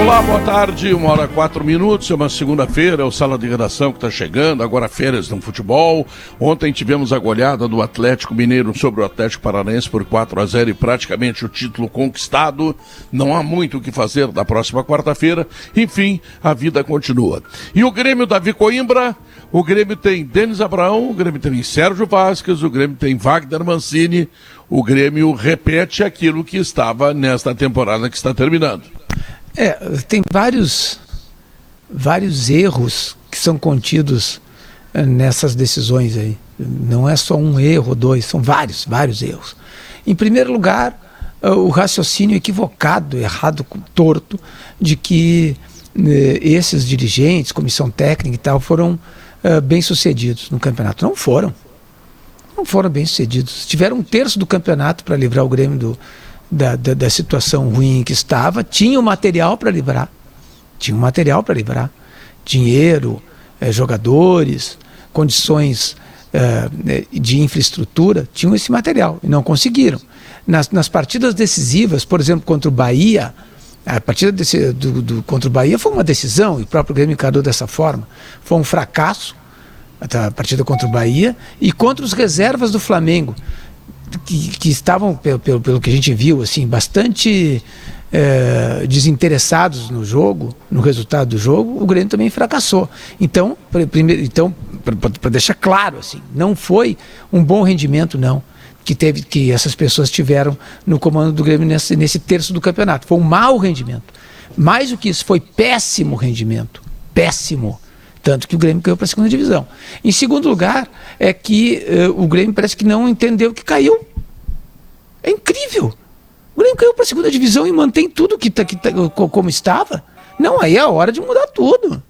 Olá, boa tarde, uma hora quatro minutos, é uma segunda-feira, é o Sala de Redação que está chegando, agora férias no futebol. Ontem tivemos a goleada do Atlético Mineiro sobre o Atlético Paranaense por 4 a 0 e praticamente o título conquistado. Não há muito o que fazer da próxima quarta-feira, enfim, a vida continua. E o Grêmio Davi Coimbra, o Grêmio tem Denis Abraão, o Grêmio tem Sérgio Vasquez, o Grêmio tem Wagner Mancini, o Grêmio repete aquilo que estava nesta temporada que está terminando. É, tem vários, vários erros que são contidos eh, nessas decisões aí. Não é só um erro, dois, são vários, vários erros. Em primeiro lugar, eh, o raciocínio equivocado, errado, torto, de que eh, esses dirigentes, comissão técnica e tal, foram bem sucedidos no campeonato. Não foram. Não foram bem sucedidos. Tiveram um terço do campeonato para livrar o Grêmio do, da, da, da situação ruim que estava, tinha o material para livrar. Tinha material para livrar. Dinheiro, eh, jogadores, condições eh, de infraestrutura, tinham esse material e não conseguiram. Nas, nas partidas decisivas, por exemplo, contra o Bahia, a partida desse, do, do, contra o Bahia foi uma decisão, e o próprio Grêmio encarou dessa forma. Foi um fracasso a partida contra o Bahia e contra os reservas do Flamengo que, que estavam, pelo, pelo, que a gente viu, assim, bastante é, desinteressados no jogo, no resultado do jogo, o Grêmio também fracassou. Então, primeiro, então para deixar claro, assim, não foi um bom rendimento, não, que teve que essas pessoas tiveram no comando do Grêmio nesse, nesse terço do campeonato. Foi um mau rendimento. Mais do que isso, foi péssimo rendimento. Péssimo. Tanto que o Grêmio caiu para a segunda divisão. Em segundo lugar, é que uh, o Grêmio parece que não entendeu que caiu. É incrível. O Grêmio caiu para a segunda divisão e mantém tudo que tá, que tá, como estava. Não, aí é hora de mudar tudo.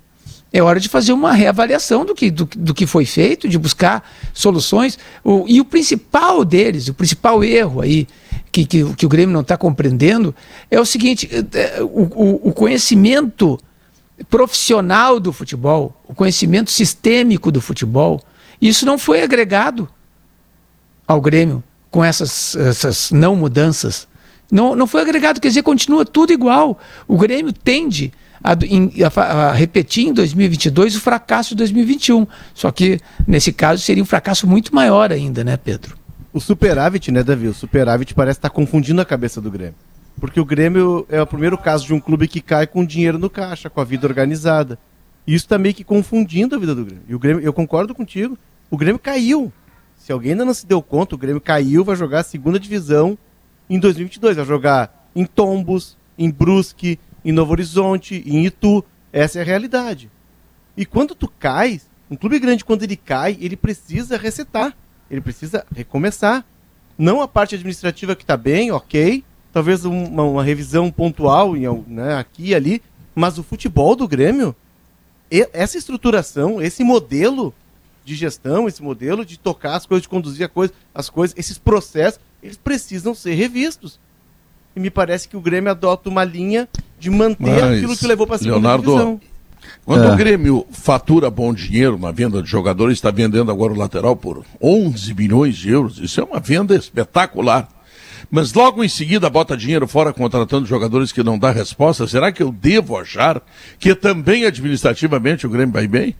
É hora de fazer uma reavaliação do que, do, do que foi feito, de buscar soluções. O, e o principal deles, o principal erro aí, que, que, que o Grêmio não está compreendendo, é o seguinte: é, é, o, o, o conhecimento profissional do futebol, o conhecimento sistêmico do futebol, isso não foi agregado ao Grêmio com essas, essas não mudanças. Não, não foi agregado, quer dizer, continua tudo igual. O Grêmio tende a, a, a, repetir em 2022 o fracasso de 2021. Só que, nesse caso, seria um fracasso muito maior ainda, né, Pedro? O superávit, né, Davi? O superávit parece estar confundindo a cabeça do Grêmio. Porque o Grêmio é o primeiro caso de um clube que cai com dinheiro no caixa, com a vida organizada. E isso está meio que confundindo a vida do Grêmio. E o Grêmio, eu concordo contigo, o Grêmio caiu. Se alguém ainda não se deu conta, o Grêmio caiu, vai jogar a segunda divisão em 2022. Vai jogar em Tombos, em Brusque, em Novo Horizonte, em Itu. Essa é a realidade. E quando tu cais, um clube grande, quando ele cai, ele precisa resetar. Ele precisa recomeçar. Não a parte administrativa que está bem, ok, talvez uma, uma revisão pontual em, né, aqui e ali, mas o futebol do Grêmio, essa estruturação, esse modelo de gestão, esse modelo de tocar as coisas, de conduzir coisa, as coisas, esses processos, eles precisam ser revistos. E me parece que o Grêmio adota uma linha de manter mas, aquilo que levou para a segunda Leonardo, divisão. Quando é. o Grêmio fatura bom dinheiro na venda de jogadores, está vendendo agora o lateral por 11 milhões de euros. Isso é uma venda espetacular mas logo em seguida bota dinheiro fora contratando jogadores que não dá resposta, será que eu devo achar que também administrativamente o Grêmio vai bem?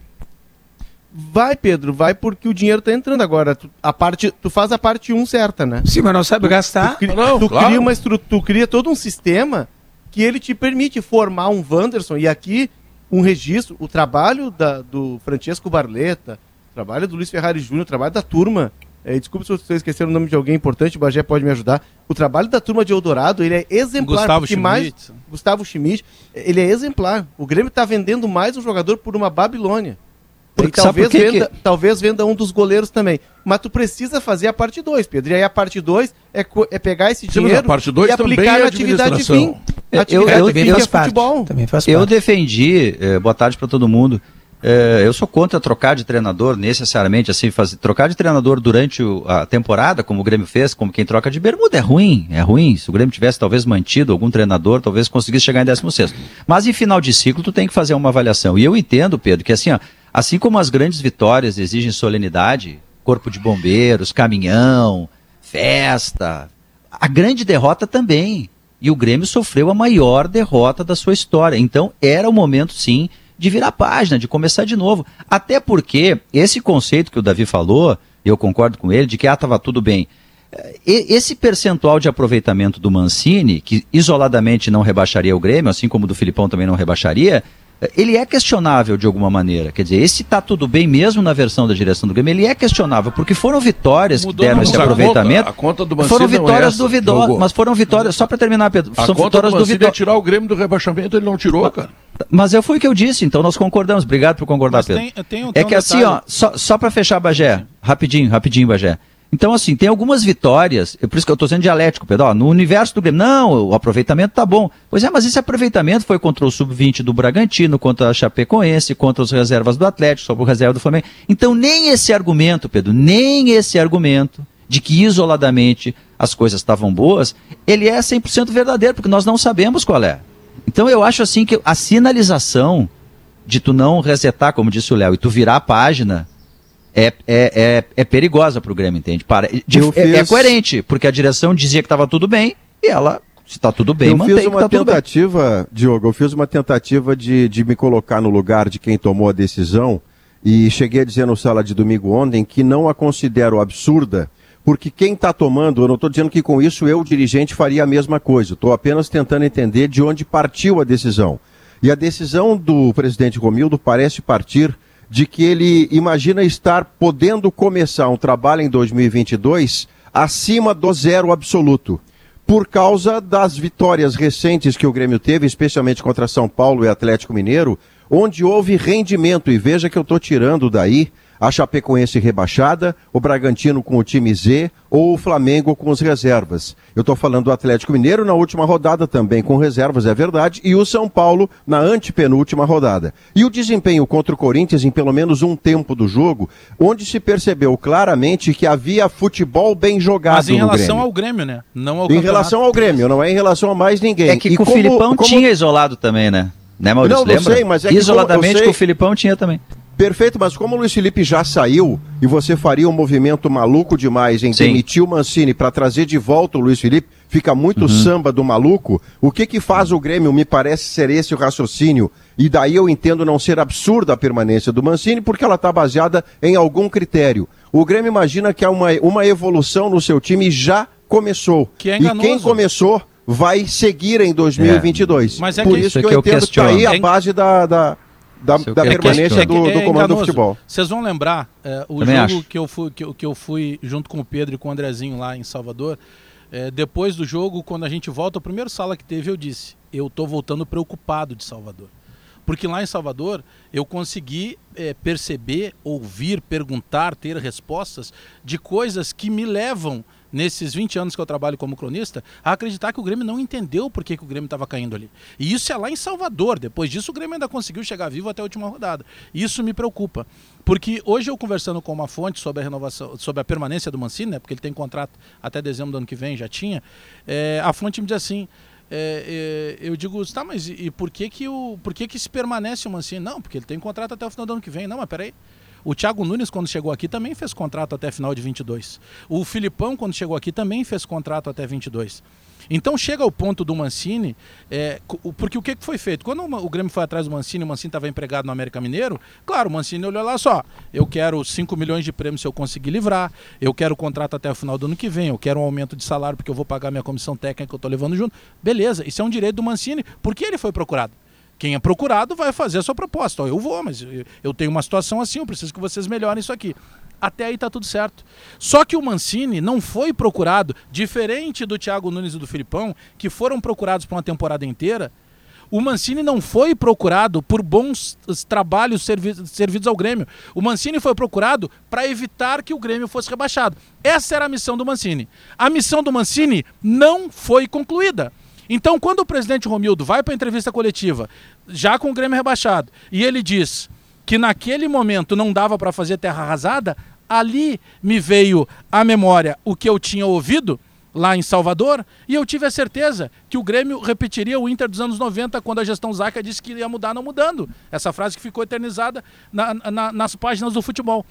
Vai, Pedro, vai porque o dinheiro está entrando agora. Tu, a parte, tu faz a parte 1 um certa, né? Sim, mas não sabe tu, gastar. Tu, não, tu claro. cria uma tu cria todo um sistema que ele te permite formar um Wanderson e aqui um registro, o trabalho da, do Francesco Barleta, o trabalho do Luiz Ferrari Júnior, o trabalho da turma é, desculpe se você esquecer o nome de alguém importante, o Bagé pode me ajudar. O trabalho da turma de Eldorado, ele é exemplar. Gustavo Schmidt. Mais, Gustavo Schmidt, ele é exemplar. O Grêmio está vendendo mais um jogador por uma Babilônia. Porque, e talvez, venda, que... talvez venda um dos goleiros também. Mas tu precisa fazer a parte 2, Pedro. E aí a parte 2 é, é, pegar esse dinheiro e aplicar é na atividade fim. Eu, eu, eu, eu, futebol. eu defendi, eh, boa tarde para todo mundo, é, eu sou contra trocar de treinador necessariamente, assim, fazer, trocar de treinador durante o, a temporada, como o Grêmio fez, como quem troca de bermuda, é ruim, é ruim. Se o Grêmio tivesse talvez mantido algum treinador, talvez conseguisse chegar em 16 Mas em final de ciclo, tu tem que fazer uma avaliação. E eu entendo, Pedro, que assim, ó, assim como as grandes vitórias exigem solenidade, corpo de bombeiros, caminhão, festa, a grande derrota também. E o Grêmio sofreu a maior derrota da sua história. Então, era o momento, sim, de virar a página, de começar de novo. Até porque esse conceito que o Davi falou, eu concordo com ele, de que ah, estava tudo bem. Eh, esse percentual de aproveitamento do Mancini, que isoladamente não rebaixaria o Grêmio, assim como do Filipão também não rebaixaria, ele é questionável de alguma maneira. Quer dizer, esse está tudo bem mesmo na versão da direção do Grêmio, ele é questionável, porque foram vitórias Mudou, que deram esse aproveitamento. A conta, a conta foram é vitórias é duvidosas, mas foram vitórias, só para terminar, Pedro, a são conta vitórias duvidosas. tirar o Grêmio do rebaixamento, ele não tirou, cara. Mas eu fui o que eu disse, então nós concordamos. Obrigado por concordar, Mas Pedro. Tem, tem um, tem é que um assim, ó, só, só para fechar, Bagé, rapidinho, rapidinho, Bagé. Então, assim, tem algumas vitórias, é por isso que eu estou sendo dialético, Pedro. Ó, no universo do Grêmio, não, o aproveitamento tá bom. Pois é, mas esse aproveitamento foi contra o Sub-20 do Bragantino, contra a Chapecoense, contra as reservas do Atlético, sobre o reserva do Flamengo. Então, nem esse argumento, Pedro, nem esse argumento de que isoladamente as coisas estavam boas, ele é 100% verdadeiro, porque nós não sabemos qual é. Então eu acho assim que a sinalização de tu não resetar, como disse o Léo, e tu virar a página, é, é, é, é perigosa para o Grêmio, entende? Para, de, é, fiz... é, coerente, porque a direção dizia que estava tudo bem e ela, se está tudo bem, eu mantém fiz uma tá tentativa, Diogo, eu fiz uma tentativa de, de me colocar no lugar de quem tomou a decisão e cheguei a dizer no sala de domingo ontem que não a considero absurda porque quem está tomando, eu não estou dizendo que com isso eu, dirigente, faria a mesma coisa. Estou apenas tentando entender de onde partiu a decisão. E a decisão do presidente Romildo parece partir de que ele imagina estar podendo começar um trabalho em 2022 acima do zero absoluto. Por causa das vitórias recentes que o Grêmio teve, especialmente contra São Paulo e Atlético Mineiro, onde houve rendimento. E veja que eu estou tirando daí a Chapecoense rebaixada, o Bragantino com o time Z ou o Flamengo com as reservas. Eu estou falando do Atlético Mineiro na última rodada também com reservas, é verdade, e o São Paulo na antepenúltima rodada. E o desempenho contra o Corinthians em pelo menos um tempo do jogo, onde se percebeu claramente que havia futebol bem jogado Mas em relação Grêmio. ao Grêmio, né? Não ao Em relação ao Grêmio, não é em relação a mais ninguém. É que e com como, o Filipão como... tinha isolado também, né? Né, Maurício? Não, não Lembra? sei, mas é Isoladamente com o Filipão tinha também. Perfeito, mas como o Luiz Felipe já saiu e você faria um movimento maluco demais em Sim. demitir o Mancini para trazer de volta o Luiz Felipe, fica muito uhum. samba do maluco. O que que faz o Grêmio? Me parece ser esse o raciocínio. E daí eu entendo não ser absurda a permanência do Mancini, porque ela está baseada em algum critério. O Grêmio imagina que há uma, uma evolução no seu time e já começou. Que é e quem começou vai seguir em 2022. É. Mas é Por que isso que, que eu entendo que está aí a base da, da da, da permanência do, do, comando do futebol. Vocês vão lembrar é, o Também jogo que eu, fui, que, que, eu fui junto com o Pedro e com o Andrezinho lá em Salvador. É, depois do jogo, quando a gente volta, o primeiro sala que teve, eu disse: eu tô voltando preocupado de Salvador. Porque lá em Salvador eu consegui é, perceber, ouvir, perguntar, ter respostas de coisas que me levam nesses 20 anos que eu trabalho como cronista, a acreditar que o Grêmio não entendeu por que, que o Grêmio estava caindo ali. E isso é lá em Salvador. Depois disso, o Grêmio ainda conseguiu chegar vivo até a última rodada. Isso me preocupa. Porque hoje eu conversando com uma fonte sobre a renovação, sobre a permanência do Mancini, né, porque ele tem contrato até dezembro do ano que vem, já tinha, é, a fonte me diz assim. É, é, eu digo, tá, mas e, e, por que que o, por que que se permanece o Mancini? Não, porque ele tem contrato até o final do ano que vem. Não, mas peraí. O Thiago Nunes, quando chegou aqui, também fez contrato até final de 22. O Filipão, quando chegou aqui, também fez contrato até 22. Então chega ao ponto do Mancini, é, porque o que foi feito? Quando o Grêmio foi atrás do Mancini, o Mancini estava empregado no América Mineiro, claro, o Mancini olhou lá só, eu quero 5 milhões de prêmios se eu conseguir livrar, eu quero o contrato até o final do ano que vem, eu quero um aumento de salário porque eu vou pagar minha comissão técnica que eu estou levando junto. Beleza, isso é um direito do Mancini, porque ele foi procurado. Quem é procurado vai fazer a sua proposta. Ó, eu vou, mas eu tenho uma situação assim, eu preciso que vocês melhorem isso aqui. Até aí tá tudo certo. Só que o Mancini não foi procurado, diferente do Thiago Nunes e do Filipão, que foram procurados por uma temporada inteira. O Mancini não foi procurado por bons trabalhos servi servidos ao Grêmio. O Mancini foi procurado para evitar que o Grêmio fosse rebaixado. Essa era a missão do Mancini. A missão do Mancini não foi concluída. Então, quando o presidente Romildo vai para a entrevista coletiva, já com o Grêmio rebaixado, e ele diz que naquele momento não dava para fazer terra arrasada, ali me veio à memória o que eu tinha ouvido lá em Salvador, e eu tive a certeza que o Grêmio repetiria o Inter dos anos 90, quando a gestão Zaca disse que ia mudar, não mudando. Essa frase que ficou eternizada na, na, nas páginas do futebol.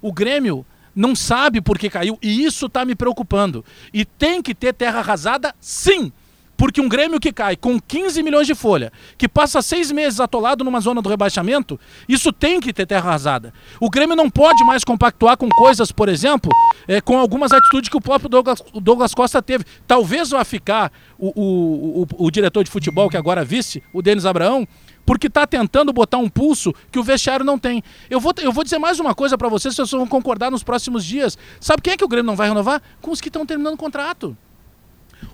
O Grêmio não sabe por que caiu, e isso está me preocupando. E tem que ter terra arrasada, sim! Porque um Grêmio que cai com 15 milhões de folha, que passa seis meses atolado numa zona do rebaixamento, isso tem que ter terra arrasada. O Grêmio não pode mais compactuar com coisas, por exemplo, é, com algumas atitudes que o próprio Douglas, Douglas Costa teve. Talvez vá ficar o, o, o, o diretor de futebol, que agora vice, o Denis Abraão, porque está tentando botar um pulso que o vestiário não tem. Eu vou, eu vou dizer mais uma coisa para vocês, vocês vão concordar nos próximos dias. Sabe quem é que o Grêmio não vai renovar? Com os que estão terminando o contrato.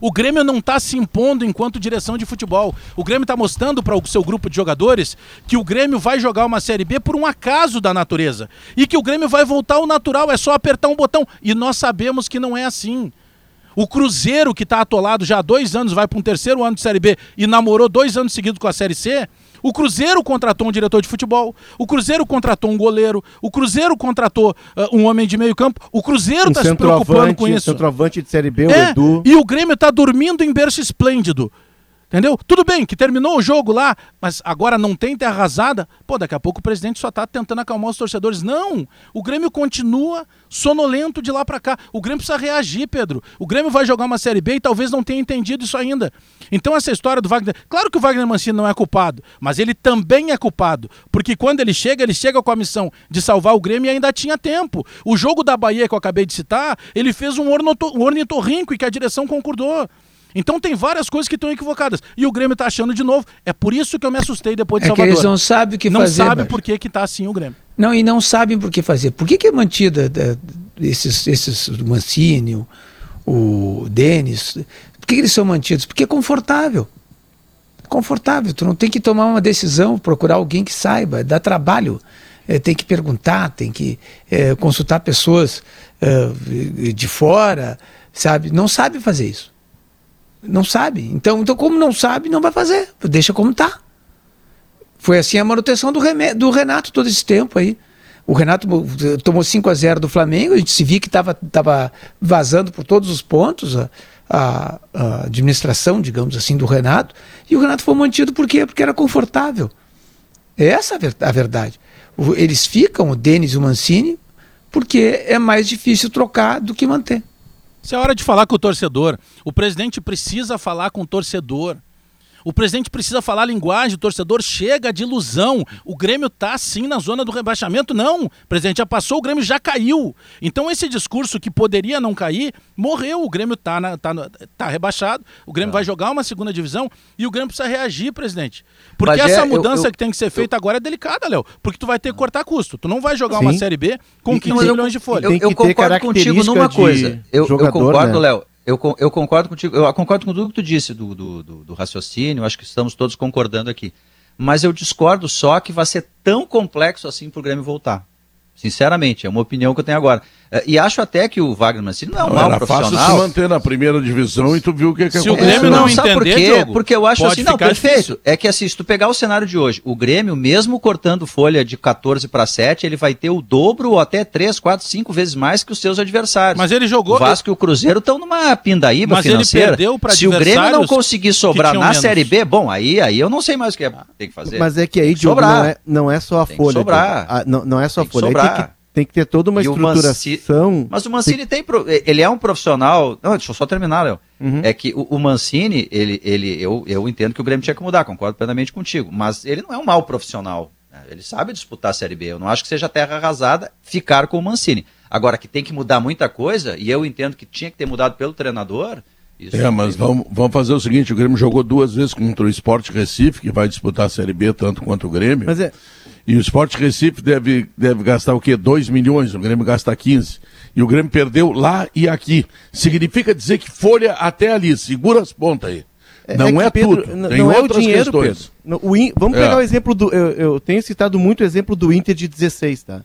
O Grêmio não está se impondo enquanto direção de futebol. O Grêmio está mostrando para o seu grupo de jogadores que o Grêmio vai jogar uma Série B por um acaso da natureza. E que o Grêmio vai voltar ao natural, é só apertar um botão. E nós sabemos que não é assim. O Cruzeiro, que está atolado já há dois anos, vai para um terceiro ano de Série B e namorou dois anos seguidos com a Série C. O Cruzeiro contratou um diretor de futebol, o Cruzeiro contratou um goleiro, o Cruzeiro contratou uh, um homem de meio campo, o Cruzeiro está um se preocupando com isso. Centroavante de Série B, o é, Edu. E o Grêmio está dormindo em berço esplêndido. Entendeu? Tudo bem que terminou o jogo lá, mas agora não tem terra arrasada. Pô, daqui a pouco o presidente só está tentando acalmar os torcedores. Não! O Grêmio continua sonolento de lá para cá. O Grêmio precisa reagir, Pedro. O Grêmio vai jogar uma Série B e talvez não tenha entendido isso ainda. Então essa história do Wagner... Claro que o Wagner Mancini não é culpado, mas ele também é culpado. Porque quando ele chega, ele chega com a missão de salvar o Grêmio e ainda tinha tempo. O jogo da Bahia que eu acabei de citar, ele fez um, um ornitorrinco e que a direção concordou. Então tem várias coisas que estão equivocadas. E o Grêmio está achando de novo. É por isso que eu me assustei depois de é Salvador. Que eles não sabem o que não fazer. Não sabem por que está assim o Grêmio. Não, e não sabem por que fazer. Por que, que é mantida é, esses, esses Mancini, o, o Denis? Por que, que eles são mantidos? Porque é confortável. Confortável. Tu não tem que tomar uma decisão, procurar alguém que saiba, dá trabalho. É, tem que perguntar, tem que é, consultar pessoas é, de fora, sabe? Não sabe fazer isso. Não sabe. Então, então como não sabe, não vai fazer. Deixa como está. Foi assim a manutenção do, do Renato todo esse tempo aí. O Renato tomou 5 a 0 do Flamengo, a gente se viu que estava tava vazando por todos os pontos a, a, a, administração, digamos assim, do Renato. E o Renato foi mantido por quê? Porque era confortável. Essa é a verdade. Eles ficam, o Denis e o Mancini, porque é mais difícil trocar do que manter. Isso é hora de falar com o torcedor. O presidente precisa falar com o torcedor. O presidente precisa falar a linguagem, o torcedor chega de ilusão. O Grêmio está sim na zona do rebaixamento. Não, presidente já passou, o Grêmio já caiu. Então esse discurso que poderia não cair, morreu. O Grêmio está tá, tá rebaixado, o Grêmio é. vai jogar uma segunda divisão e o Grêmio precisa reagir, presidente. Porque Mas essa é, mudança eu, eu, que tem que ser feita eu, agora é delicada, Léo. Porque tu vai ter que cortar custo. Tu não vai jogar sim. uma Série B com 15 milhões de folha. Eu, eu concordo contigo numa coisa. Eu, jogador, eu concordo, né? Léo. Eu, eu concordo contigo, eu concordo com tudo que tu disse do, do, do, do raciocínio, acho que estamos todos concordando aqui. Mas eu discordo só que vai ser tão complexo assim para o Grêmio voltar. Sinceramente, é uma opinião que eu tenho agora. É, e acho até que o Wagner Mancini não é um mau profissional. fácil se manter na primeira divisão e tu viu o que, que Se o Grêmio não, não entender, por quê? Diogo, Porque eu acho assim, não, perfeito. Difícil. É que assim, se tu pegar o cenário de hoje, o Grêmio, mesmo cortando folha de 14 para 7, ele vai ter o dobro ou até 3, 4, 5 vezes mais que os seus adversários. Mas ele jogou... O Vasco e o Cruzeiro estão numa pindaíba Mas financeira. Ele perdeu pra se o Grêmio não conseguir sobrar na menos. Série B, bom, aí, aí eu não sei mais o que é, tem que fazer. Mas é que aí, Diogo, não é, não é só a tem folha. Sobrar. Ah, não, não é só a folha. Sobrar tem que ter toda uma e estruturação. Mas o Mancini tem. Ele é um profissional. Não, deixa eu só terminar, Léo. Uhum. É que o, o, Mancini, ele, ele, eu, eu entendo que o Grêmio tinha que mudar, concordo plenamente contigo. Mas ele não é um mau profissional. Né? Ele sabe disputar a Série B. Eu não acho que seja terra arrasada ficar com o Mancini. Agora, que tem que mudar muita coisa, e eu entendo que tinha que ter mudado pelo treinador. Isso é, mas vamos, vamos fazer o seguinte: o Grêmio jogou duas vezes contra o Sport Recife, que vai disputar a Série B tanto quanto o Grêmio. Mas é. E o Sport Recife deve, deve gastar o quê? 2 milhões, o Grêmio gasta 15. E o Grêmio perdeu lá e aqui. Significa dizer que folha até ali, segura as pontas aí. É, não é, é Pedro, tudo, tem não outras é o dinheiro, questões. Pedro. Vamos pegar é. o exemplo do. Eu, eu, tenho citado muito o exemplo do Inter de 16, tá?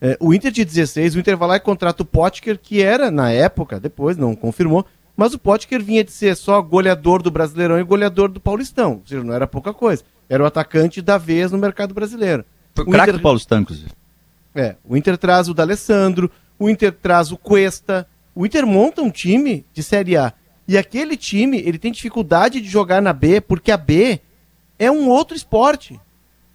É, o Inter de 16, o Inter vai lá e contrata o Potker, que era, na época, depois não confirmou, mas o Potker vinha de ser só goleador do Brasileirão e goleador do Paulistão. Ou seja, não era pouca coisa. Era o atacante da vez no mercado brasileiro. Foi o craque Inter... Paulo Stancos. É, o Inter traz o D'Alessandro, o Inter traz o Cuesta, o Inter monta um time de Série A. E aquele time, ele tem dificuldade de jogar na B, porque a B é um outro esporte.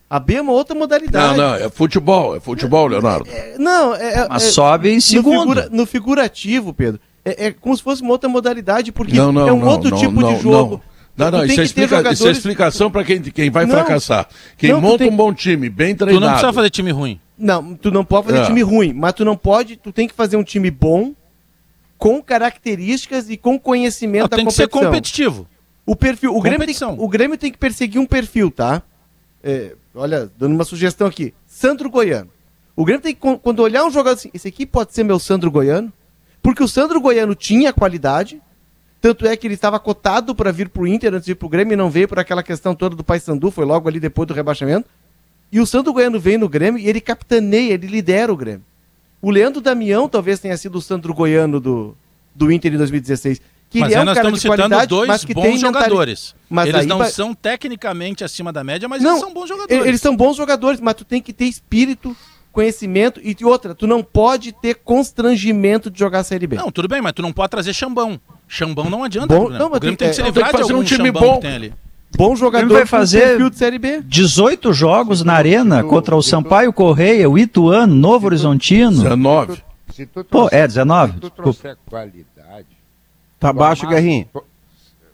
A B é uma outra modalidade. Não, não, é futebol, é futebol, Leonardo. É, não, é, é Mas é, sobe em segundo. No, figura, no figurativo, Pedro, é, é, como se fosse uma outra modalidade, porque não, não, é um não, outro tipo de jogo. Não, não, isso é, explica, jogadores... isso é, explicação para quem, quem vai fracassar. Quem monta tem... um bom time, bem treinado. Tu não precisa fazer time ruim. Não, tu não pode fazer é. time ruim, mas tu não pode, tu tem que fazer um time bom, com características e com conhecimento não, da tem competição. Tem que ser competitivo. O perfil, o Grêmio, tem, o Grêmio tem que perseguir um perfil, tá? É, olha, dando uma sugestão aqui. Sandro Goiano. O Grêmio tem que, quando olhar um jogador assim, esse aqui pode ser meu Sandro Goiano, porque o Sandro Goiano tinha qualidade, tanto é que ele estava cotado para vir para o Inter antes de ir para o Grêmio e não veio por aquela questão toda do Paysandu, foi logo ali depois do rebaixamento. E o Sandro Goiano vem no Grêmio e ele capitaneia, ele lidera o Grêmio. O Leandro Damião talvez tenha sido o Sandro Goiano do, do Inter em 2016. Que mas ele é um nós cara estamos de citando dois mas que bons tem jogadores. Mas eles não são tecnicamente acima da média, mas não, eles são bons jogadores. Eles são bons jogadores, mas tu tem que ter espírito, conhecimento e outra, tu não pode ter constrangimento de jogar a Série B. Não, tudo bem, mas tu não pode trazer chambão. Chambão não adianta. Bom, não, o Grêmio tem, tem que se livrar de algum um time bom. que tem ali. Bom jogador. Ele vai fazer 18 jogos na arena contra o Sampaio Correia, o Ituano, Novo Horizontino. 19. Pô, é 19? Se tu trouxer qualidade. Tá baixo, Guerrinho.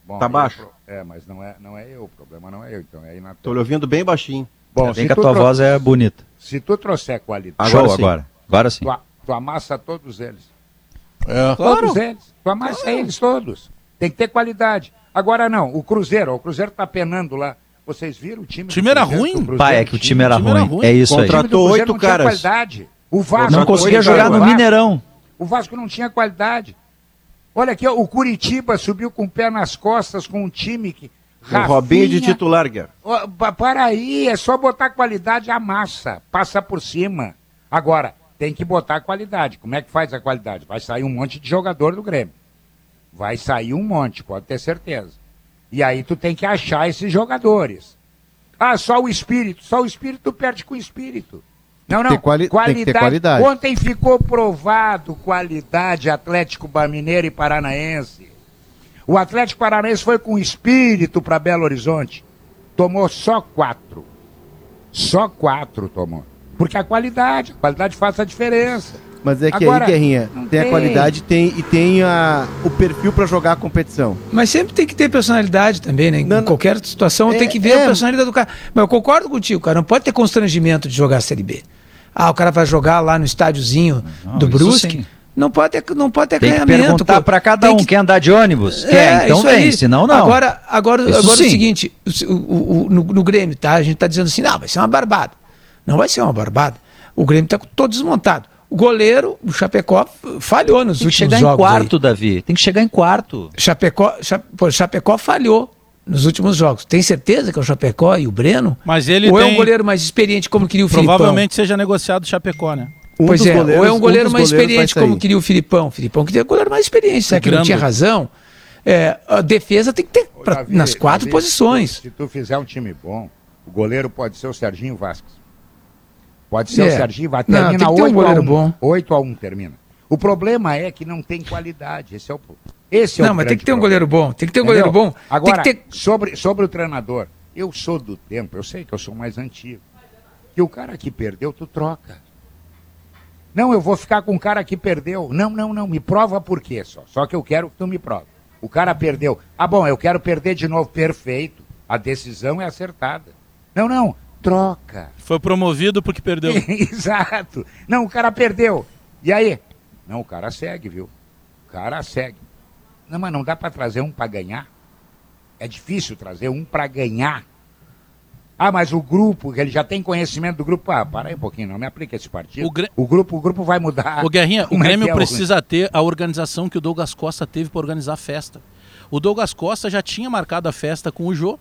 Bom, tá baixo. É, mas não é, não é eu, o problema não é eu, então é aí na Tô lhe ouvindo bem baixinho. Bom, bem que a tua voz é bonita. Se tu trouxer qualidade. Agora Show, sim. agora. Agora sim. Tu, tu amassa todos eles. É. Todos claro. eles. Tu amassa claro. eles todos. Tem que ter qualidade. Agora não, o Cruzeiro, o Cruzeiro tá penando lá. Vocês viram o time? O time era ruim? Pai, é que o time era, ruim. ruim. É isso Contratou aí. Contratou oito caras. Qualidade. O Vasco não conseguia jogar no Mineirão. O Vasco não tinha qualidade. Olha aqui, ó, o Curitiba subiu com o pé nas costas com um time que. Rafinha, o Robinho de titular, Guerra. Para aí, é só botar qualidade a massa, passa por cima. Agora, tem que botar qualidade. Como é que faz a qualidade? Vai sair um monte de jogador do Grêmio. Vai sair um monte, pode ter certeza. E aí tu tem que achar esses jogadores. Ah, só o espírito. Só o espírito perde com o espírito. Não, não. Quali qualidade. qualidade. Ontem ficou provado qualidade Atlético Mineiro e Paranaense. O Atlético Paranaense foi com espírito para Belo Horizonte. Tomou só quatro. Só quatro tomou. Porque a qualidade, a qualidade faz a diferença. Mas é que Agora, aí, Guerrinha, tem, tem, a qualidade tem, e tem a, o perfil para jogar a competição. Mas sempre tem que ter personalidade também, né? Não, em qualquer situação é, tem que ver é, a personalidade do cara. Mas eu concordo contigo, cara. Não pode ter constrangimento de jogar a Série B. Ah, o cara vai jogar lá no estádiozinho do Brusque. Não pode ter, não pode ter Tem que perguntar para cada um, que... quer andar de ônibus? É, quer, então vem, aí. senão não. Agora, agora, agora é o seguinte, o, o, o, no, no, Grêmio, tá? A gente está dizendo assim, não, vai ser uma barbada. Não vai ser uma barbada. O Grêmio está todo desmontado. O goleiro, o Chapecó, falhou nos últimos jogos. Tem que chegar em quarto, aí. Davi. Tem que chegar em quarto. Chapecó, Chapecó, Chapecó falhou nos últimos jogos. Tem certeza que é o Chapecó e o Breno? Mas ele ou tem... é um goleiro mais experiente como queria o Filipão? Provavelmente seja negociado o Chapecó, né? Um pois é, ou é um goleiro um mais experiente como queria o Filipão. O Filipão queria um goleiro mais experiente, será que não tinha razão? É, a defesa tem que ter pra, Davi, nas quatro Davi, posições. Se tu fizer um time bom, o goleiro pode ser o Serginho Vasquez. Pode ser é. o Serginho Vasquez. Termina não, 8 um a 1. Bom. 8 a 1 termina. O problema é que não tem qualidade. Esse é o esse é Não, mas tem que ter um goleiro bom. Tem que ter um Entendeu? goleiro bom. Agora, ter... sobre, sobre o treinador, eu sou do tempo, eu sei que eu sou mais antigo. Que o cara que perdeu, tu troca. Não, eu vou ficar com o cara que perdeu. Não, não, não. Me prova por quê só. Só que eu quero que tu me prove. O cara perdeu. Ah, bom, eu quero perder de novo. Perfeito. A decisão é acertada. Não, não. Troca. Foi promovido porque perdeu. Exato. Não, o cara perdeu. E aí? Não, o cara segue, viu? O cara segue. Não, mas não dá para trazer um para ganhar? É difícil trazer um para ganhar. Ah, mas o grupo, ele já tem conhecimento do grupo. Ah, para aí um pouquinho, não me aplica esse partido. O, o grupo, o grupo vai mudar. O Guerrinha, o é Grêmio é é precisa ter a organização que o Douglas Costa teve para organizar a festa. O Douglas Costa já tinha marcado a festa com o Jô.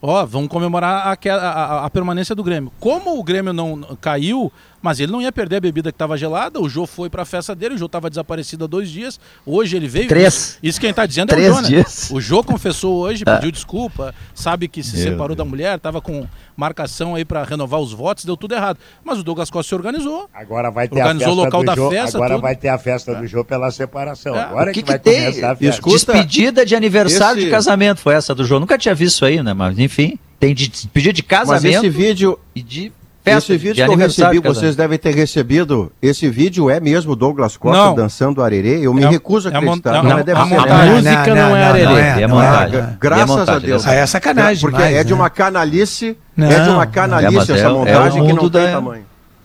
Ó, vamos comemorar a, a, a, permanência do Grêmio. Como o Grêmio não caiu, Mas ele não ia perder a bebida que estava gelada. O Jô foi para a festa dele, o Jô estava desaparecido há dois dias. Hoje ele veio. Três. Isso quem está dizendo Três é o Jô, né? dias. O Jô confessou hoje, ah. pediu desculpa, sabe que se Meu separou Deus. da mulher, estava com marcação aí para renovar os votos, deu tudo errado. Mas o Douglas Costa se organizou. Agora vai ter organizou a festa o local da Jô, festa. Agora tudo. vai ter a festa do Jô pela separação. É. Agora o que, que, que vai tem? começar a festa. Escuta, Despedida de aniversário esse... de casamento foi essa do Jô. Nunca tinha visto isso aí, né? Mas enfim, tem de despedida de casamento. Mas esse vídeo e de esse vídeo que eu recebi, vocês devem ter recebido. Esse vídeo é mesmo Douglas Costa não. dançando arerê? Eu me é, recuso a acreditar. É, não, é deve a, ser. a música não, é arerê. É montagem. Graças a Deus. É sacanagem Porque é de uma canalice, é de uma canalice essa montagem que não tem tamanho.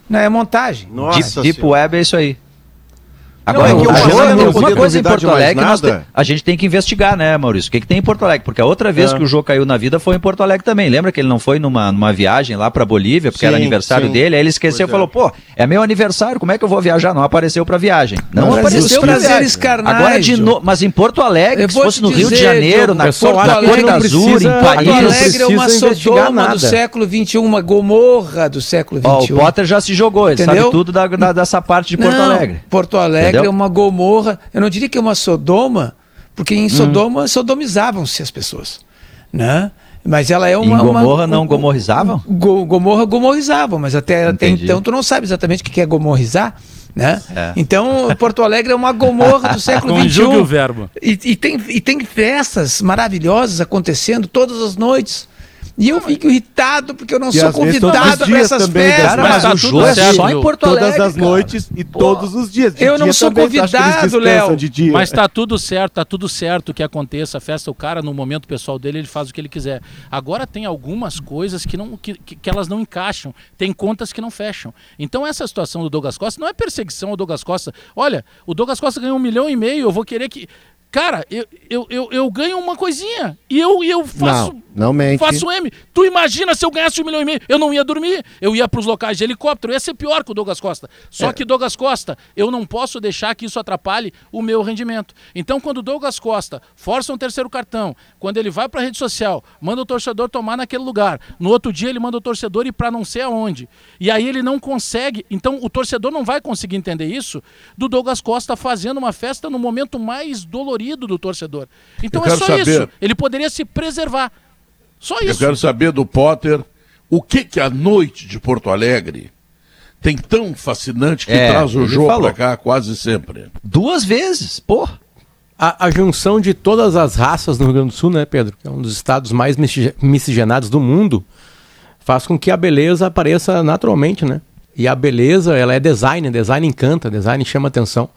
Não, é montagem. Nossa Deep Web é isso aí. Agora, não, é uma, coisa, uma coisa em Porto Alegre, te, a gente tem que investigar, né, Maurício? O que, que tem em Porto Alegre? Porque a outra vez é. que o Jô caiu na vida foi em Porto Alegre também. Lembra que ele não foi numa, numa viagem lá pra Bolívia, porque sim, era aniversário sim. dele? Aí ele esqueceu e falou: pô, é meu aniversário, como é que eu vou viajar? Não apareceu pra viagem. Não mas apareceu pra viagem. Carnais, Agora de no... Mas em Porto Alegre, se fosse no Rio de Janeiro, na Porto Alegre Azul, em Paris. Porto Alegre é uma Sodoma do século XXI, uma Gomorra do século XXI. o Potter já se jogou, ele sabe tudo dessa parte de Porto Alegre. Porto Alegre é uma Gomorra eu não diria que é uma Sodoma, porque em Sodoma hum. sodomizavam-se as pessoas, né? Mas ela é uma. Em Gomorra uma, não gomorrizavam? Go, gomorra gomorrizavam, mas até, até então tu não sabe exatamente o que é gomorrizar. Né? É. Então, Porto Alegre é uma gomorra do século XXI. o verbo. E, e, tem, e tem festas maravilhosas acontecendo todas as noites. E eu fico irritado porque eu não e sou convidado para essas também, festas. Cara, mas, mas o jogo é só em Porto Alegre. Todas as noites cara. e Pô. todos os dias. De eu não sou convidado, Léo. Mas tá tudo certo, tá tudo certo que aconteça a festa. O cara, no momento pessoal dele, ele faz o que ele quiser. Agora tem algumas coisas que, não, que, que, que elas não encaixam. Tem contas que não fecham. Então essa situação do Douglas Costa não é perseguição ao Douglas Costa. Olha, o Douglas Costa ganhou um milhão e meio, eu vou querer que. Cara, eu, eu, eu, eu, ganho uma coisinha e eu, eu faço, não, não mente. faço M. Tu imagina se eu ganhasse um milhão e meio? Eu não ia dormir, eu ia para os locais de helicóptero, ia ser pior que o Douglas Costa. Só é. que Douglas Costa, eu não posso deixar que isso atrapalhe o meu rendimento. Então, quando o Douglas Costa força um terceiro cartão, quando ele vai para a rede social, manda o torcedor tomar naquele lugar, no outro dia ele manda o torcedor ir para não sei aonde. E aí ele não consegue, então o torcedor não vai conseguir entender isso do Douglas Costa fazendo uma festa no momento mais dolorido dolorido do torcedor. Então é só saber, isso. Ele poderia se preservar. Só isso. Eu quero saber do Potter o que que a noite de Porto Alegre tem tão fascinante que é, traz o jogo para cá quase sempre. Duas vezes, pô. A, a, junção de todas as raças no Rio Grande do Sul, né, Pedro? Que é um dos estados mais miscigenados do mundo, faz com que a beleza apareça naturalmente, né? E a beleza, ela é design, design encanta, design chama atenção.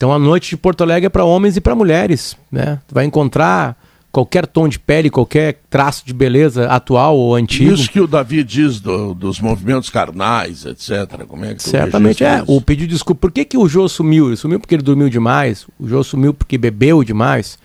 Então a noite de Porto Alegre é para homens e para mulheres, né? Tu vai encontrar qualquer tom de pele, qualquer traço de beleza atual ou antigo. Isso que o Davi diz do, dos movimentos carnais, etc. Como é que Certamente é. Isso? O pedido de desculpa. Por que, que o Jô sumiu? Ele sumiu porque ele dormiu demais. O Jô sumiu porque bebeu demais.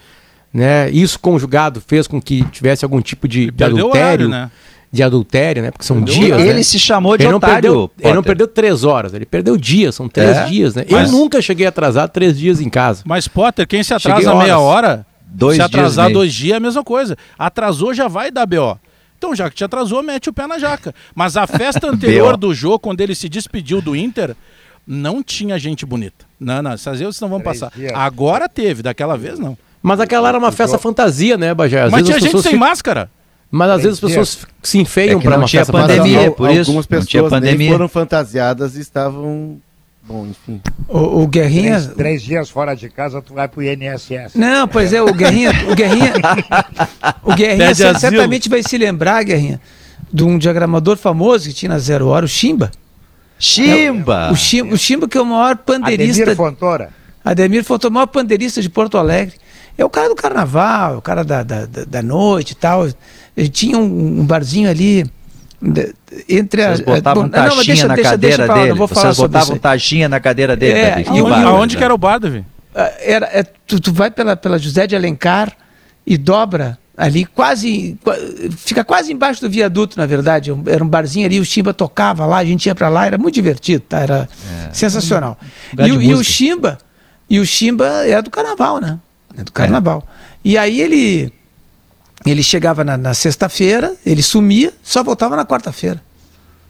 Né? Isso conjugado fez com que tivesse algum tipo de, de adultério. Horário, né? De adultério, né? Porque são dias. Ele né? se chamou de ele otário. Perdeu, ele não perdeu três horas, ele perdeu dias, são três é, dias, né? Mas... Eu nunca cheguei atrasado três dias em casa. Mas, Potter, quem se atrasa meia hora, dois se atrasar dias dois dias é a mesma coisa. Atrasou já vai dar BO. Então, já que te atrasou, mete o pé na jaca. Mas a festa anterior do jogo, quando ele se despediu do Inter, não tinha gente bonita. Não, não, essas vezes não vão passar. Dias. Agora teve, daquela vez não. Mas aquela era uma festa fantasia, né, Bajé? Às Mas tinha gente sem máscara. Mas às vezes as pessoas se enfeiam é para uma festa pandemia, fantasia. por isso. Algumas pessoas pandemia. foram fantasiadas e estavam Bom, enfim. O, o Guerrinha. Três, três, dias fora de casa, tu vai pro INSS. Não, pois é, o Guerrinha. O Guerrinha, o Guerrinha certamente vai se lembrar, Guerrinha, de um diagramador famoso que tinha na Zero Hora, o Chimba. Chimba! É, o, Chimba o Chimba, que é o maior pandeirista. Ademir Fontoura. Ademir Fontoura, o maior pandeirista de Porto Alegre. É o cara do carnaval, é o cara da, da, da noite e tal tinha um, um barzinho ali entre a. Vocês botavam bom, taxinha não, deixa, na deixa, cadeira deixa dele. Não Vocês botavam taxinha na cadeira dele. É, Davi, aonde, bar, aonde que era o bar, Davi? Ah, era, é, tu, tu vai pela, pela José de Alencar e dobra ali quase fica quase embaixo do viaduto na verdade era um barzinho ali o Chimba tocava lá a gente ia para lá era muito divertido tá era é. sensacional um, e, e, o Chimba e o Chimba era do carnaval né é do carnaval é. e aí ele ele chegava na, na sexta-feira, ele sumia, só voltava na quarta-feira.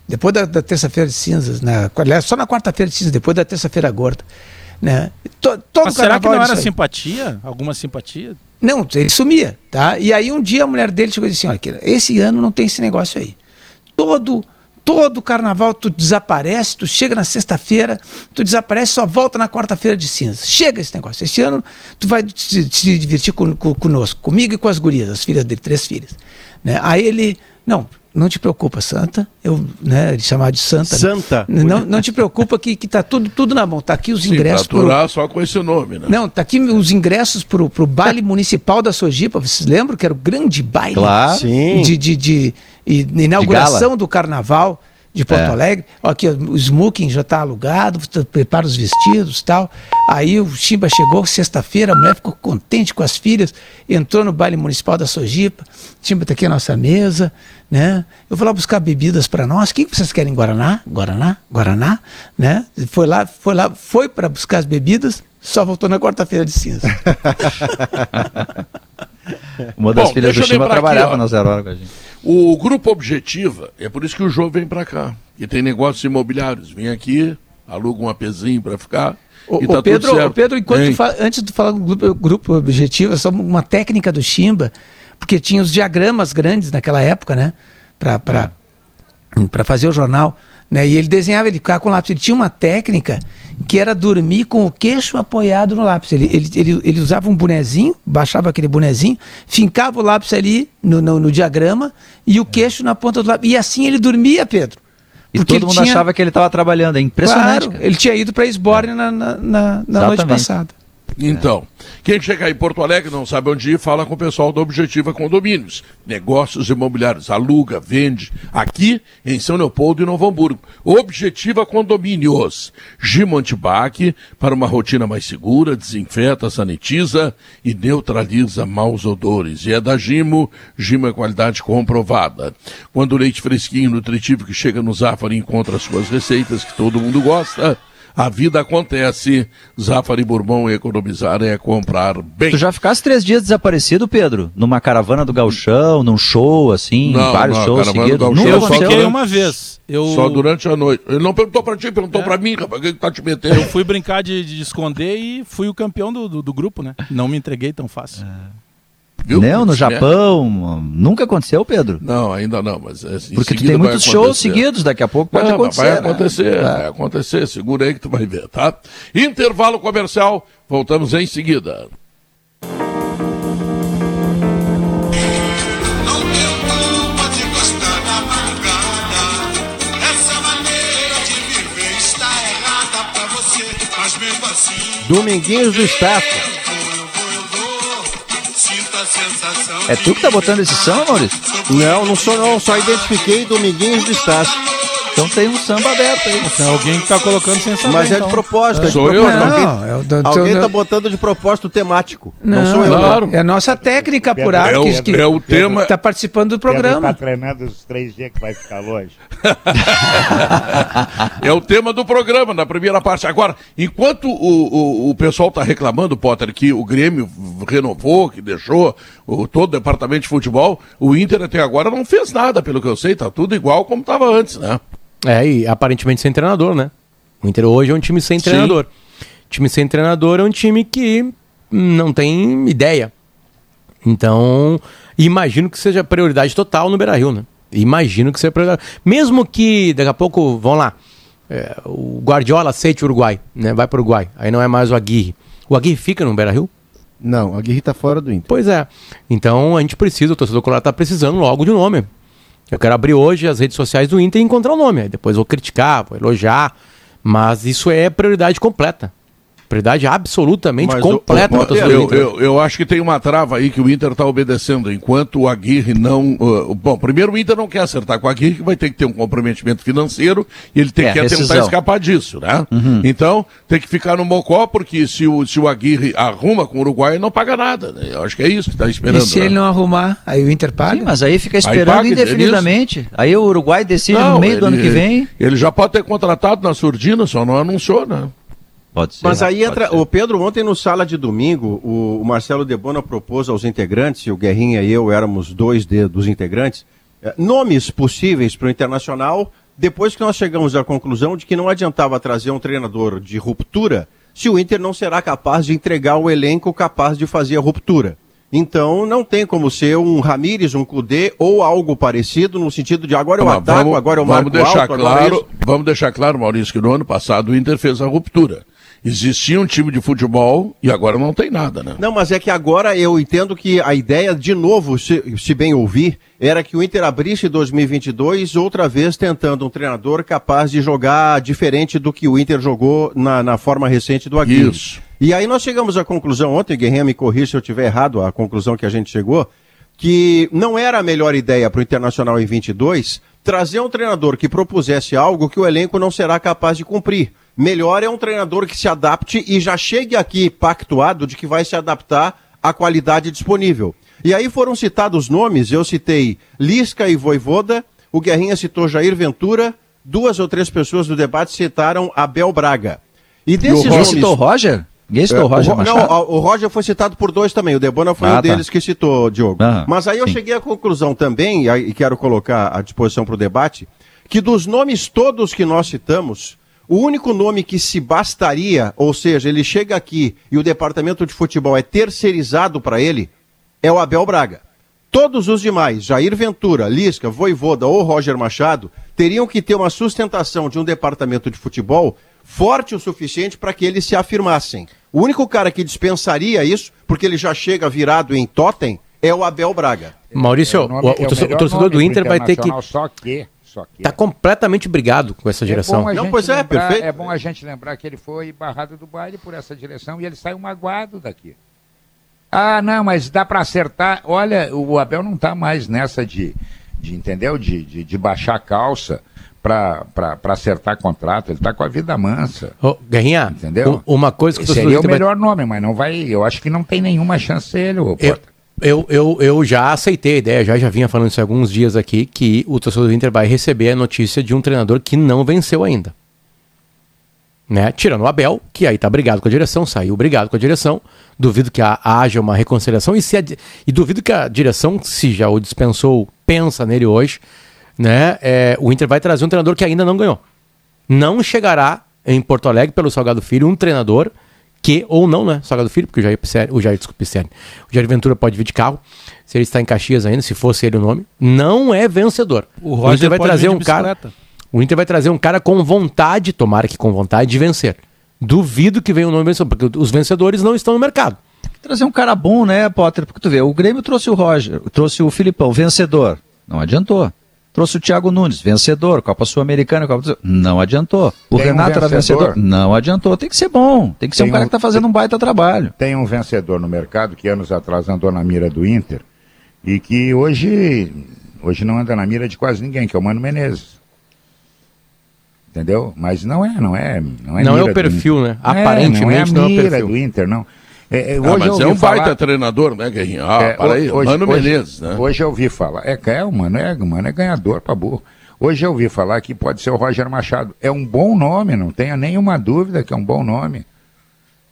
depois da, da terça-feira de cinzas, né? aliás, só na quarta-feira de cinzas, depois da terça-feira gorda. Né? To, todo Mas será que não era simpatia? Alguma simpatia? Não, ele sumia, tá? E aí um dia a mulher dele chegou e disse assim, olha, esse ano não tem esse negócio aí. Todo todo carnaval tu desaparece, tu chega na sexta-feira, tu desaparece, só volta na quarta-feira de cinza. Chega esse negócio. Esse ano tu vai te, te divertir com, com, conosco, comigo e com as gurias, as filhas dele, três filhas. Né? Aí ele, não, não te preocupa, Santa. Eu, né, ele chamava de Santa. Santa. Né? Não, não te preocupa que, que tá tudo, tudo na mão. Tá aqui os ingressos. Sim, pro... só com esse nome, né? Não, tá aqui os ingressos pro, pro baile municipal da Sojipa. Vocês lembram que era o grande baile? Claro. Sim. De, de, de, de inauguração do carnaval de Porto é. Alegre. Aqui, o smoking já está alugado, prepara os vestidos tal. Aí o Chimba chegou sexta-feira, a mulher ficou contente com as filhas, entrou no baile municipal da Sojipa. Chimba está aqui a nossa mesa, né? Eu vou lá buscar bebidas para nós. O que vocês querem? Guaraná? Guaraná? Guaraná? Né? Foi lá, foi lá, foi para buscar as bebidas, só voltou na quarta-feira de cinza. Uma das Bom, filhas do Chimba trabalhava aqui, na Zero Hora com a gente. O Grupo Objetiva, é por isso que o João vem para cá. E tem negócios imobiliários. Vem aqui, aluga um apezinho para ficar. O, e tá Pedro, tudo certo. Pedro, enquanto fa... antes de falar do grupo, grupo Objetivo, é só uma técnica do Chimba, porque tinha os diagramas grandes naquela época, né? Para é. fazer o jornal. Né? E ele desenhava, ele ficava com lápis. Ele tinha uma técnica que era dormir com o queixo apoiado no lápis. Ele, ele, ele, ele usava um bonezinho, baixava aquele bonezinho, fincava o lápis ali no, no, no diagrama e o queixo na ponta do lápis. E assim ele dormia, Pedro. E todo mundo tinha... achava que ele estava trabalhando. É impressionante. Claro, ele tinha ido para é. na, na, na, na noite passada. Então, quem chega em Porto Alegre não sabe onde ir, fala com o pessoal da Objetiva Condomínios. Negócios imobiliários, aluga, vende, aqui em São Leopoldo e Novo Hamburgo. Objetiva Condomínios. Gimontibac, para uma rotina mais segura, desinfeta, sanitiza e neutraliza maus odores. E é da Gimo, Gimo é qualidade comprovada. Quando o leite fresquinho e nutritivo que chega no Zafari encontra suas receitas que todo mundo gosta, a vida acontece. Zafari Bourbon economizar é comprar bem. Tu já ficaste três dias desaparecido, Pedro? Numa caravana do Galchão, num show, assim, não, vários não, shows seguidos? Nunca eu fiquei uma vez. Eu... Só durante a noite. Ele não perguntou pra ti, perguntou é. pra mim, rapaz, quem tá te metendo? Eu fui brincar de, de esconder e fui o campeão do, do, do, grupo, né? Não me entreguei tão fácil. É. Viu? Não, no Japão. Nunca aconteceu, Pedro? Não, ainda não, mas é, Porque tu tem muitos shows seguidos, daqui a pouco pode não, acontecer. Vai né? acontecer, vai acontecer. Segura aí que tu vai ver, tá? Intervalo comercial, voltamos em seguida. Dominguinhos do Estácio. É tu que tá botando esse samba, Maurício? Não, não sou não, só identifiquei Dominguinhos do Estácio. Então tem um samba aberto aí. Tem alguém que tá colocando sem saber. Mas é de propósito. É. Sou eu, não. Alguém, é o, alguém tá botando de propósito temático. Não, não sou eu. Claro. É a nossa técnica. É, o, que, é o tema. Está participando do programa. Está treinando os três dias que vai ficar longe. é o tema do programa, na primeira parte. Agora, enquanto o, o, o pessoal está reclamando, Potter, que o Grêmio renovou, que deixou o, todo o departamento de futebol, o Inter até agora não fez nada, pelo que eu sei, tá tudo igual como estava antes, né? É, e aparentemente sem treinador, né? O Inter hoje é um time sem Sim. treinador. Time sem treinador é um time que não tem ideia. Então, imagino que seja prioridade total no Beira-Rio, né? Imagino que seja prioridade. Mesmo que daqui a pouco, vamos lá, é, o Guardiola aceite o Uruguai, né? Vai para o Uruguai. Aí não é mais o Aguirre. O Aguirre fica no Beira-Rio? Não, o Aguirre está fora do Inter. Pois é. Então a gente precisa, o torcedor colorado está precisando logo de um nome. Eu quero abrir hoje as redes sociais do Inter e encontrar o nome. Aí depois vou criticar, vou elogiar. Mas isso é prioridade completa. Prioridade absolutamente Mas completa. O, o, eu, eu, eu, acho que tem uma trava aí que o Inter está obedecendo. Enquanto o Aguirre não. Uh, bom, primeiro o Inter não quer acertar com o Aguirre, que vai ter que ter um comprometimento financeiro e ele tem é, que tentar escapar disso, né? Uhum. Então, tem que ficar no Mocó, porque se o, se o Aguirre arruma com o Uruguai, ele não paga nada. Né? Eu acho que é isso que está esperando. E se né? ele não arrumar, aí o Inter paga? Sim, mas aí fica esperando aí paga, indefinidamente. É aí o Uruguai decide não, no meio ele, do ano que vem. Ele já pode ter contratado na surdina, só não anunciou, né? Pode ser. Mas aí entra. O Pedro, ontem no sala de domingo, o, o Marcelo Debona propôs aos integrantes, e o Guerrinha e eu éramos dois de, dos integrantes, eh, nomes possíveis para o Internacional depois que nós chegamos à conclusão de que não adiantava trazer um treinador de ruptura se o Inter não será capaz de entregar o elenco capaz de fazer a ruptura. Então não tem como ser um Ramires, um Cudê ou algo parecido no sentido de agora eu ataco, vamos, agora eu vamos marco deixar alto, agora claro. Vamos deixar claro, Maurício, que no ano passado o Inter fez a ruptura. Existia um time de futebol e agora não tem nada, né? Não, mas é que agora eu entendo que a ideia, de novo, se, se bem ouvir, era que o Inter abrisse 2022 outra vez tentando um treinador capaz de jogar diferente do que o Inter jogou na, na forma recente do Aguirre. Isso. E aí nós chegamos à conclusão, ontem, Guerrinha me corrija se eu estiver errado, a conclusão que a gente chegou, que não era a melhor ideia para o Internacional em 22 trazer um treinador que propusesse algo que o elenco não será capaz de cumprir. Melhor é um treinador que se adapte e já chegue aqui pactuado de que vai se adaptar à qualidade disponível. E aí foram citados nomes, eu citei Lisca e Voivoda, o Guerrinha citou Jair Ventura, duas ou três pessoas do debate citaram Abel Braga. E desses Ninguém nomes... citou o Roger? Ninguém citou o Roger É, o Machado? Não, o o Roger foi citado por dois também. O Debona foi Ah, um tá. deles que citou, Diogo. Aham, Mas aí eu sim. cheguei à conclusão também, e quero colocar à disposição para o debate, que dos nomes todos que nós citamos, o único nome que se bastaria, ou seja, ele chega aqui e o departamento de futebol é terceirizado para ele, é o Abel Braga. Todos os demais, Jair Ventura, Lisca, Voivoda ou Roger Machado, teriam que ter uma sustentação de um departamento de futebol forte o suficiente para que eles se afirmassem. O único cara que dispensaria isso, porque ele já chega virado em totem, é o Abel Braga. Maurício, É o, nome- o é o torcedor do Inter vai ter que. Só que, só que. Tá completamente brigado com essa direção. É bom, a Não, gente pois é, lembrar, perfeito. é bom a gente lembrar que ele foi barrado do baile por essa direção e ele saiu magoado daqui. Ah, não, mas dá para acertar. Olha, o Abel não tá mais nessa de, de entendeu? De, de, de baixar a calça para acertar contrato. Ele tá com a vida mansa. Ô, Guerrinha, Entendeu? uma coisa que o Seria o Inter vai- melhor nome, mas não vai. Eu acho que não tem nenhuma chance ele. ô, Eu. Eu, eu, eu já aceitei a ideia, já, já vinha falando isso há alguns dias aqui, que o torcedor do Inter vai receber a notícia de um treinador que não venceu ainda. Né? Tirando o Abel, que aí tá brigado com a direção, saiu brigado com a direção. Duvido que ha- haja uma reconciliação e, se a e duvido que a direção, se já o dispensou, pensa nele hoje. Né? É, o Inter vai trazer um treinador que ainda não ganhou. Não chegará em Porto Alegre pelo Salgado Filho um treinador que, ou não, né? Salgado Filho, porque o Jair, Pisserni- o Jair, desculpa, Pisserni. o Jair Ventura pode vir de carro, se ele está em Caxias ainda, se fosse ele o nome, não é vencedor. O Roger Inter vai pode trazer vir de um cara. O Inter vai trazer um cara com vontade, tomara que com vontade de vencer. Duvido que venha o nome vencedor, porque os vencedores não estão no mercado. Trazer um cara bom, né, Potter? Porque tu vê, o Grêmio trouxe o Roger, trouxe o Filipão, vencedor. Não adiantou. Trouxe o Thiago Nunes, vencedor, Copa Sul-Americana, Copa do... Não adiantou. O Tem um Renato era vencedor. vencedor. Não adiantou. Tem que ser bom. Tem que ser Tem um cara um- que tá fazendo um baita trabalho. Tem um vencedor no mercado que anos atrás andou na mira do Inter e que hoje, hoje não anda na mira de quase ninguém, que é o Mano Menezes. Entendeu? Mas não é, não é. Não é, Não é mira o do perfil, Inter. né? Aparentemente não é não a é o mira perfil. do Inter, não. É, é, Ah, hoje eu mas é um baita falar- treinador, né, Guerrinha? Ah, é, para aí, hoje- Mano hoje- Menezes, né? Hoje eu ouvi falar. É, é, o mano é, mano é ganhador pra burro. Hoje eu ouvi falar que pode ser o Roger Machado. É um bom nome, não tenha nenhuma dúvida que é um bom nome.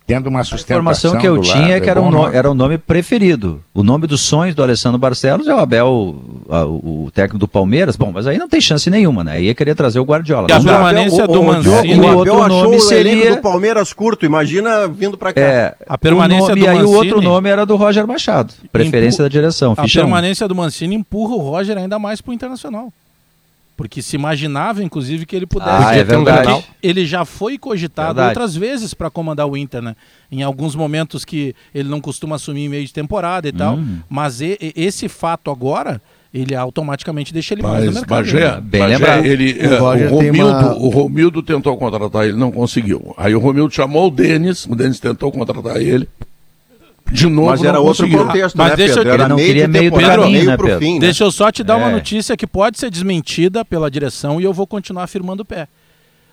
Tendo uma A sustentação. informação que eu tinha lado, é que era, um no- nome. era o nome preferido. O nome dos sonhos do Alessandro Barcelos é o Abel, a- o, o técnico do Palmeiras. Bom, mas aí não tem chance nenhuma, né? Aí ia querer trazer o Guardiola. E a permanência do o- o- Mancini- o Abel achou nome o seria... do Palmeiras curto, imagina vindo pra cá. É, A permanência o nome, do E aí o Mancini- outro nome era do Roger Machado. Preferência Impu- da direção. A Ficha um. permanência do Mancini empurra o Roger ainda mais pro Internacional. Porque se imaginava, inclusive, que ele pudesse. Ah, é um verdade. Ele já foi cogitado Verdade. outras vezes para comandar o Inter, né? Em alguns momentos que ele não costuma assumir em meio de temporada e tal. Hum. Mas e- e- esse fato agora, ele automaticamente deixa ele mais no Mas, mercado. Bagé, né? Bem Bagé, lembrado. ele, O Roger o, tem Romildo, uma- o Romildo tentou contratar ele, não conseguiu. Aí o Romildo chamou o Denis, o Denis tentou contratar ele. De novo, Mas era outro conseguiu. contexto, Mas né, deixa eu- Pedro? ele Era não meio queria de meio meio né, Pedro? fim, né? Deixa eu só te dar uma É. notícia que pode ser desmentida pela direção e eu vou continuar firmando o pé.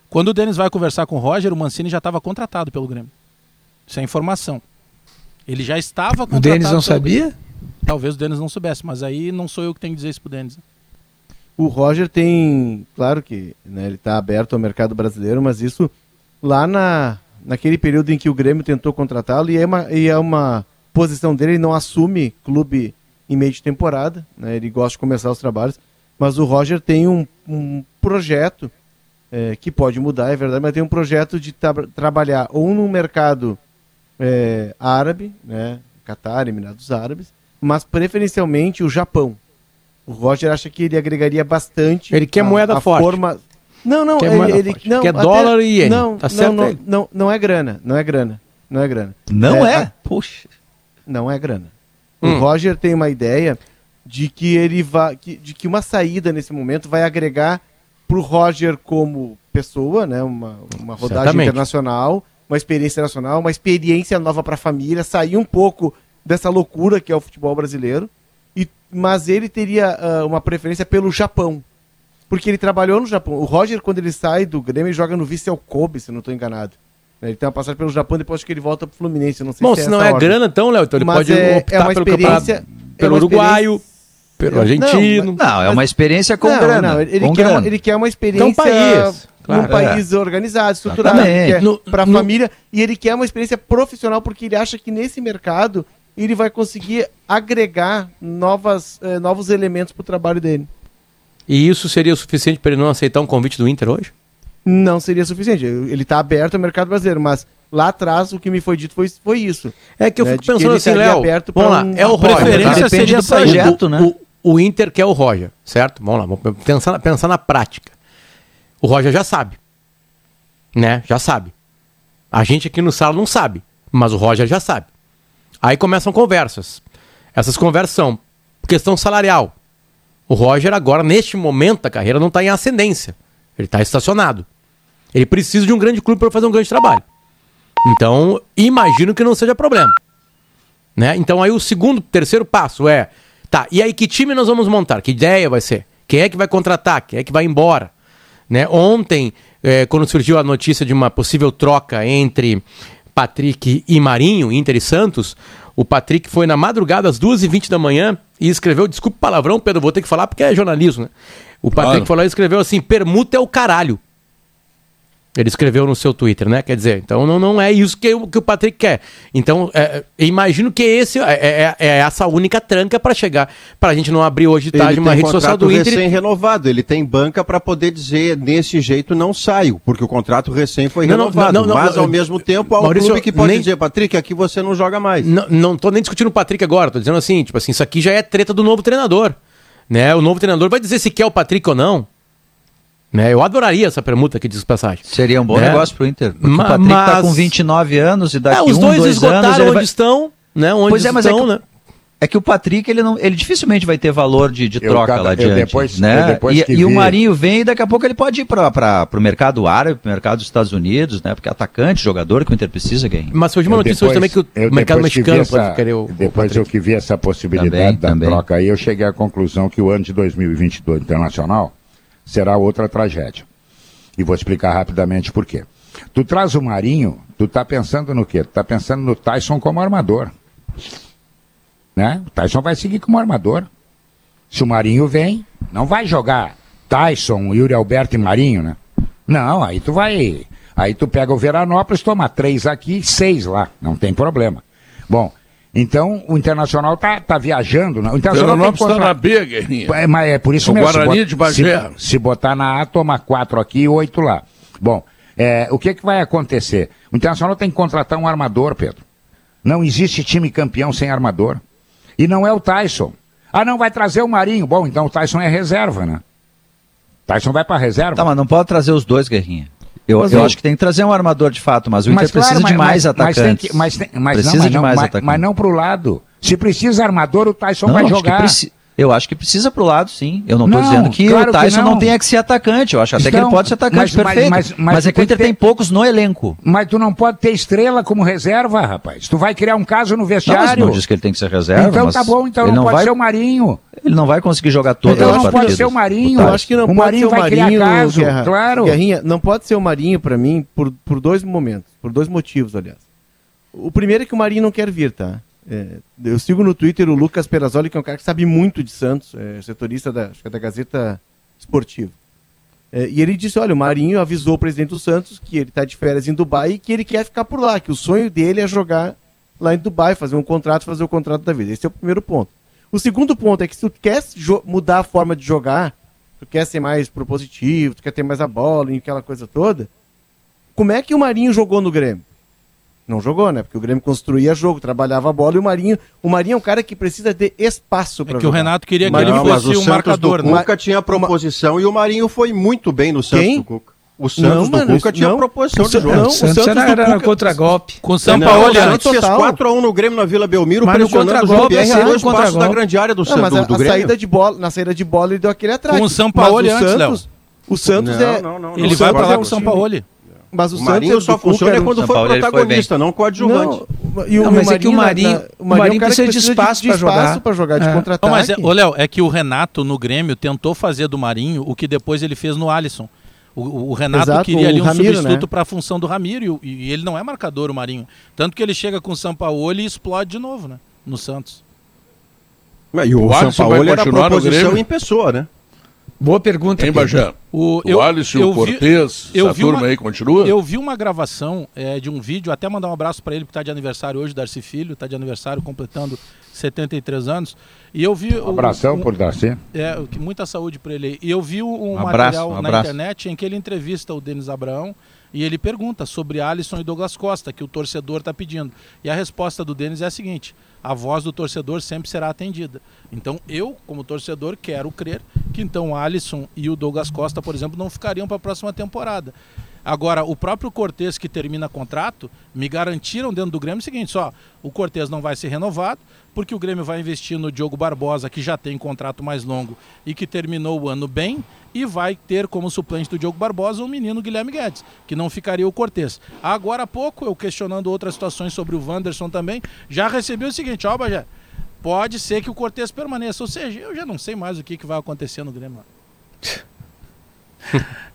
Quando o Denis vai conversar com o Roger, o Mancini já estava contratado pelo Grêmio. Isso é informação. Ele já estava O contratado. Denis não sabia? Grêmio. Talvez o Denis não soubesse, mas aí não sou eu que tenho que dizer isso pro Denis. O Roger tem, claro que né, ele está aberto ao mercado brasileiro, mas isso lá na, naquele período em que o Grêmio tentou contratá-lo e é uma, e é uma posição dele, ele não assume clube em meio de temporada, né, ele gosta de começar os trabalhos, mas o Roger tem um, um projeto é, que pode mudar, é verdade, mas tem um projeto de tra trabalhar ou no mercado é, árabe, né, Catar, Emirados Árabes, mas preferencialmente o Japão. O Roger acha que ele agregaria bastante. Ele quer a, moeda a forte. Forma... Não, não, quer ele, ele não, quer dólar e iene. Não, tá não, não, não, não, é grana, não é grana, não é grana. Não é? é? Puxa. Não é grana. Hum. O Roger tem uma ideia de que ele vai, de que uma saída nesse momento vai agregar para o Roger como pessoa, né, uma, uma rodagem Certamente. internacional, uma experiência nacional, uma experiência nova para a família, sair um pouco dessa loucura que é o futebol brasileiro. E, mas ele teria uh, uma preferência pelo Japão. Porque ele trabalhou no Japão. O Roger, quando ele sai do Grêmio, ele joga no Vissel Kobe, se não estou enganado. Ele tem uma passagem pelo Japão, depois que ele volta pro Fluminense. Não sei Bom, se, é se não é ordem. grana, então, Léo, então ele mas pode é, optar é uma pelo experiência, pelo é uruguaio, pelo argentino. Não, não, é uma experiência com não, grana. Não, ele, com quer grana. Uma, ele quer uma experiência então, país, claro, num país é. organizado, estruturado, para a família, e ele quer uma experiência profissional porque ele acha que nesse mercado ele vai conseguir agregar novas, eh, novos elementos para o trabalho dele. E isso seria o suficiente para ele não aceitar um convite do Inter hoje? Não seria suficiente. Ele está aberto ao mercado brasileiro, mas lá atrás o que me foi dito foi, foi isso. É que eu né, fico pensando assim, Léo, vamos lá, um... é o Roger. Preferência seria do projeto, o, né? O, o, Inter quer o Roger, certo? Vamos lá, vamos pensar, pensar na prática. O Roger já sabe, né? Já sabe. A gente aqui no sala não sabe, mas o Roger já sabe. Aí começam conversas. Essas conversas são questão salarial. O Roger agora, neste momento da carreira, não está em ascendência. Ele está estacionado. Ele precisa de um grande clube para fazer um grande trabalho. Então, imagino que não seja problema. Né? Então, aí o segundo, terceiro passo é: tá, e aí que time nós vamos montar? Que ideia vai ser? Quem é que vai contratar? Quem é que vai embora? Né? Ontem, é, quando surgiu a notícia de uma possível troca entre Patrick e Marinho, Inter e Santos, o Patrick foi na madrugada às 2h20 da manhã e escreveu, desculpa o palavrão, Pedro, vou ter que falar porque é jornalismo, né? O Patrick claro. falou e escreveu assim: permuta é o caralho. Ele escreveu no seu Twitter, né? Quer dizer, então não, não é isso que, que o Patrick quer. Então, é, imagino que esse é, é, é essa única tranca para chegar, para a gente não abrir hoje de tarde uma rede social do Inter. recém renovado, ele tem banca para poder dizer desse jeito não saio, porque o contrato recém foi não, renovado. Não, não, mas ao mesmo tempo há um Maurício, clube que pode nem, dizer, Patrick, aqui você não joga mais. Não, não tô nem discutindo o Patrick agora, tô dizendo assim, tipo assim, isso aqui já é treta do novo treinador. Né? O novo treinador vai dizer se quer o Patrick ou não. Né? Eu adoraria essa permuta que diz passagem. Seria um bom né? negócio pro Inter. Porque Ma o Patrick tá mas... tá com 29 anos e daqui é, os um, dois, dois esgotaram anos, onde vai... estão, né? Onde pois é, mas estão, é né? É que o Patrick, ele, não, ele dificilmente vai ter valor de, de troca cada, lá adiante. Depois, né? e, e vi... o Marinho vem e daqui a pouco ele pode ir para o mercado árabe, para o mercado dos Estados Unidos, né? Porque é atacante, jogador que o Inter precisa ganhar. Mas surgiu uma eu notícia depois, hoje também que o mercado mexicano essa, pode querer o. Depois o eu que vi essa possibilidade também, da também. troca aí, eu cheguei à conclusão que o ano de 2022 internacional será outra tragédia. E vou explicar rapidamente por quê. Tu traz o Marinho, tu tá pensando no quê? Tu tá pensando no Tyson como armador. Né? O Tyson vai seguir como armador. Se o Marinho vem, não vai jogar Tyson, Yuri Alberto e Marinho, né? Não, aí tu vai. Aí tu pega o Veranópolis, toma três aqui, seis lá. Não tem problema. Bom, então o Internacional tá, tá viajando. Né? O Internacional Veranópolis está na B, Guerrinha. É, mas é por isso o mesmo. Guarani de Bagé. Se, se, botar na A, toma quatro aqui e oito lá. Bom, é, o que, que vai acontecer? O Internacional tem que contratar um armador, Pedro. Não existe time campeão sem armador. E não é o Tyson. Ah, não, vai trazer o Marinho. Bom, então o Tyson é reserva, né? Tyson vai para reserva. Tá, mas não pode trazer os dois, Guerrinha. Eu, eu, acho que tem que trazer um armador de fato, mas o Inter claro, precisa mas, de mais mas, atacantes. Mas, mas, tem, mas precisa não, de mais atacantes. Mas não para o lado. Se precisa armador, o Tyson não, vai jogar. Eu acho que precisa pro lado, sim. Eu não estou dizendo que claro o Tyson que não. não tenha que ser atacante. Eu acho até então, que ele então, pode ser atacante, mas, perfeito. Mas, mas, mas é que o Inter ter... tem poucos no elenco. Mas tu não pode ter estrela como reserva, rapaz. Tu vai criar um caso no vestiário. Não, não diz que ele tem que ser reserva. Então tá bom, então não, não, pode vai... ser o Marinho. Ele não vai conseguir jogar todas então não pode ser o Marinho. Eu acho que não o Marinho vai Marinho, criar caso, Guerra, claro. Guerrinha, não pode ser o Marinho para mim por, por dois momentos, por dois motivos, aliás. O primeiro é que o Marinho não quer vir, tá? É, eu sigo no Twitter o Lucas Perazzoli, que é um cara que sabe muito de Santos, é setorista da, acho que é da Gazeta Esportiva. É, e ele disse: olha, o Marinho avisou o presidente do Santos que ele está de férias em Dubai e que ele quer ficar por lá, que o sonho dele é jogar lá em Dubai, fazer um contrato, fazer o contrato da vida. Esse é o primeiro ponto. O segundo ponto é que se tu quer mudar a forma de jogar, tu quer ser mais propositivo, tu quer ter mais a bola e aquela coisa toda. Como é que o Marinho jogou no Grêmio? Não jogou, né? Porque o Grêmio construía jogo, trabalhava a bola e o Marinho, o Marinho é um cara que precisa de espaço para é que jogar. o Renato queria que ele fosse um marcador, né? O Cuca tinha proposição uma... e o Marinho foi muito bem no Santos Quem? do Cuca. O Santos Não, do mano, Cuca tinha não. proposição O de jogo. não, o o Santos Santos era, era contra-golpe. Com o Não, Sampaoli o. Santos fez total. 4x1 no Grêmio na Vila Belmiro, Mas pressionando o Jean-Pierre é a dois passos da grande área do, Não, Santos, mas a, do a saída de bola, na saída de bola ele deu aquele atraque. Com o Sampaoli Mas o antes, Santos, o Santos Não, é não, não, Ele não, vai pra lá Santos com o é um Sampaoli. Mas o, O Santos Marinho só funciona um- quando São foi Paulo, ele foi protagonista, não coadjuvante. Não, e o, Não, mas é que o Marinho- na- o Marinho é um cara precisa que de espaço de, pra jogar. pra jogar de É. contra-ataque. Não, mas, é, ô Léo, é que o Renato no Grêmio tentou fazer do Marinho o que depois ele fez no Alisson. O, o Renato Exato, queria ali o um Ramiro, substituto né? para a função do Ramiro e o- e, ele não é marcador, o Marinho. Tanto que ele chega com o Sampaoli e explode de novo, né? No Santos. E o, O São Alisson Paulo vai era continuar no proposição em pessoa, né? Boa pergunta. Hein. Bajé? O, O Alisson, o Cortez, eu essa vi turma uma- aí continua? Eu vi uma gravação é, de um vídeo, até mandar um abraço para ele, que está de aniversário hoje, Darcy Filho, está de aniversário, completando 73 anos. E eu vi. Um abração um, por Darcy. É, muita saúde para ele aí. E eu vi um, Um material abraço, um na internet em que ele entrevista o Denis Abraão e ele pergunta sobre Alisson e Douglas Costa, que o torcedor está pedindo. E a resposta do Denis é a seguinte: a voz do torcedor sempre será atendida. Então eu, como torcedor, quero crer que então Alisson e o Douglas Costa, por exemplo, não ficariam para a próxima temporada. Agora, o próprio Cortez que termina contrato, me garantiram dentro do Grêmio o seguinte, só, o Cortez não vai ser renovado, porque o Grêmio vai investir no Diogo Barbosa, que já tem contrato mais longo e que terminou o ano bem, e vai ter como suplente do Diogo Barbosa o menino Guilherme Guedes, que não ficaria o Cortez. Agora há pouco, eu questionando outras situações sobre o Wanderson também, já recebi o seguinte, ó, Bagé, pode ser que o Cortez permaneça, ou seja, eu já não sei mais o que, que vai acontecer no Grêmio.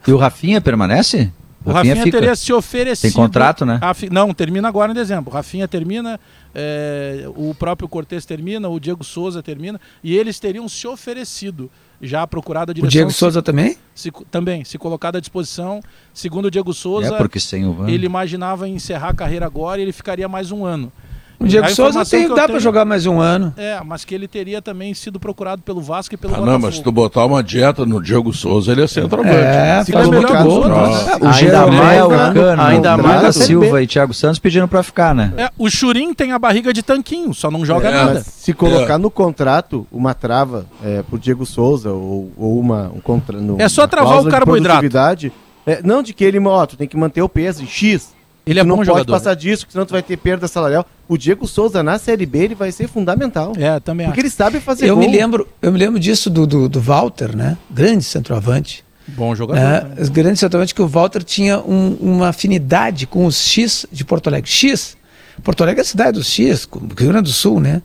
E o Rafinha permanece? O Rafinha, teria se oferecido. Tem contrato, né? Não, termina agora em dezembro. O Rafinha termina, é, o próprio Cortez termina, o Diego Souza termina, e eles teriam se oferecido, já procurado a O direção. Diego se- Souza também? se- também, se colocado à disposição. Segundo o Diego Souza, É porque sem o ele imaginava encerrar a carreira agora e ele ficaria mais um ano. O Diego Souza tem, dá tenho- para jogar mais um ano. É, mas que ele teria também sido procurado pelo Vasco e pelo Ah, Botafogo. não, mas se tu botar uma dieta no Diego Souza, ele é centroavante. É, Se faz muito colocar gol. né? Nossa. O Ainda Jeromel, mais o né? Cano, Ainda mais Silva e Thiago Santos pediram pra ficar, né? É, o Churim tem a barriga de tanquinho, só não joga É, nada. Se colocar no contrato uma trava é, pro Diego Souza ou, ou uma um contra, no, É só travar o carboidrato. produtividade, é, não de que ele, ó, tu tem que manter o peso em X. Ele é tu não bom pode jogador. passar disso, senão tu vai ter perda salarial. O Diego Souza na Série B ele vai ser fundamental. É, também Porque acho. ele sabe fazer Eu gol. me lembro, eu me lembro disso do, do, do Walter, né? Grande centroavante. Bom jogador. né? também. Os grandes centroavantes que o Walter tinha um- uma afinidade com os X de Porto Alegre. X. Porto Alegre é a cidade dos X, com- Rio Grande do Sul, né?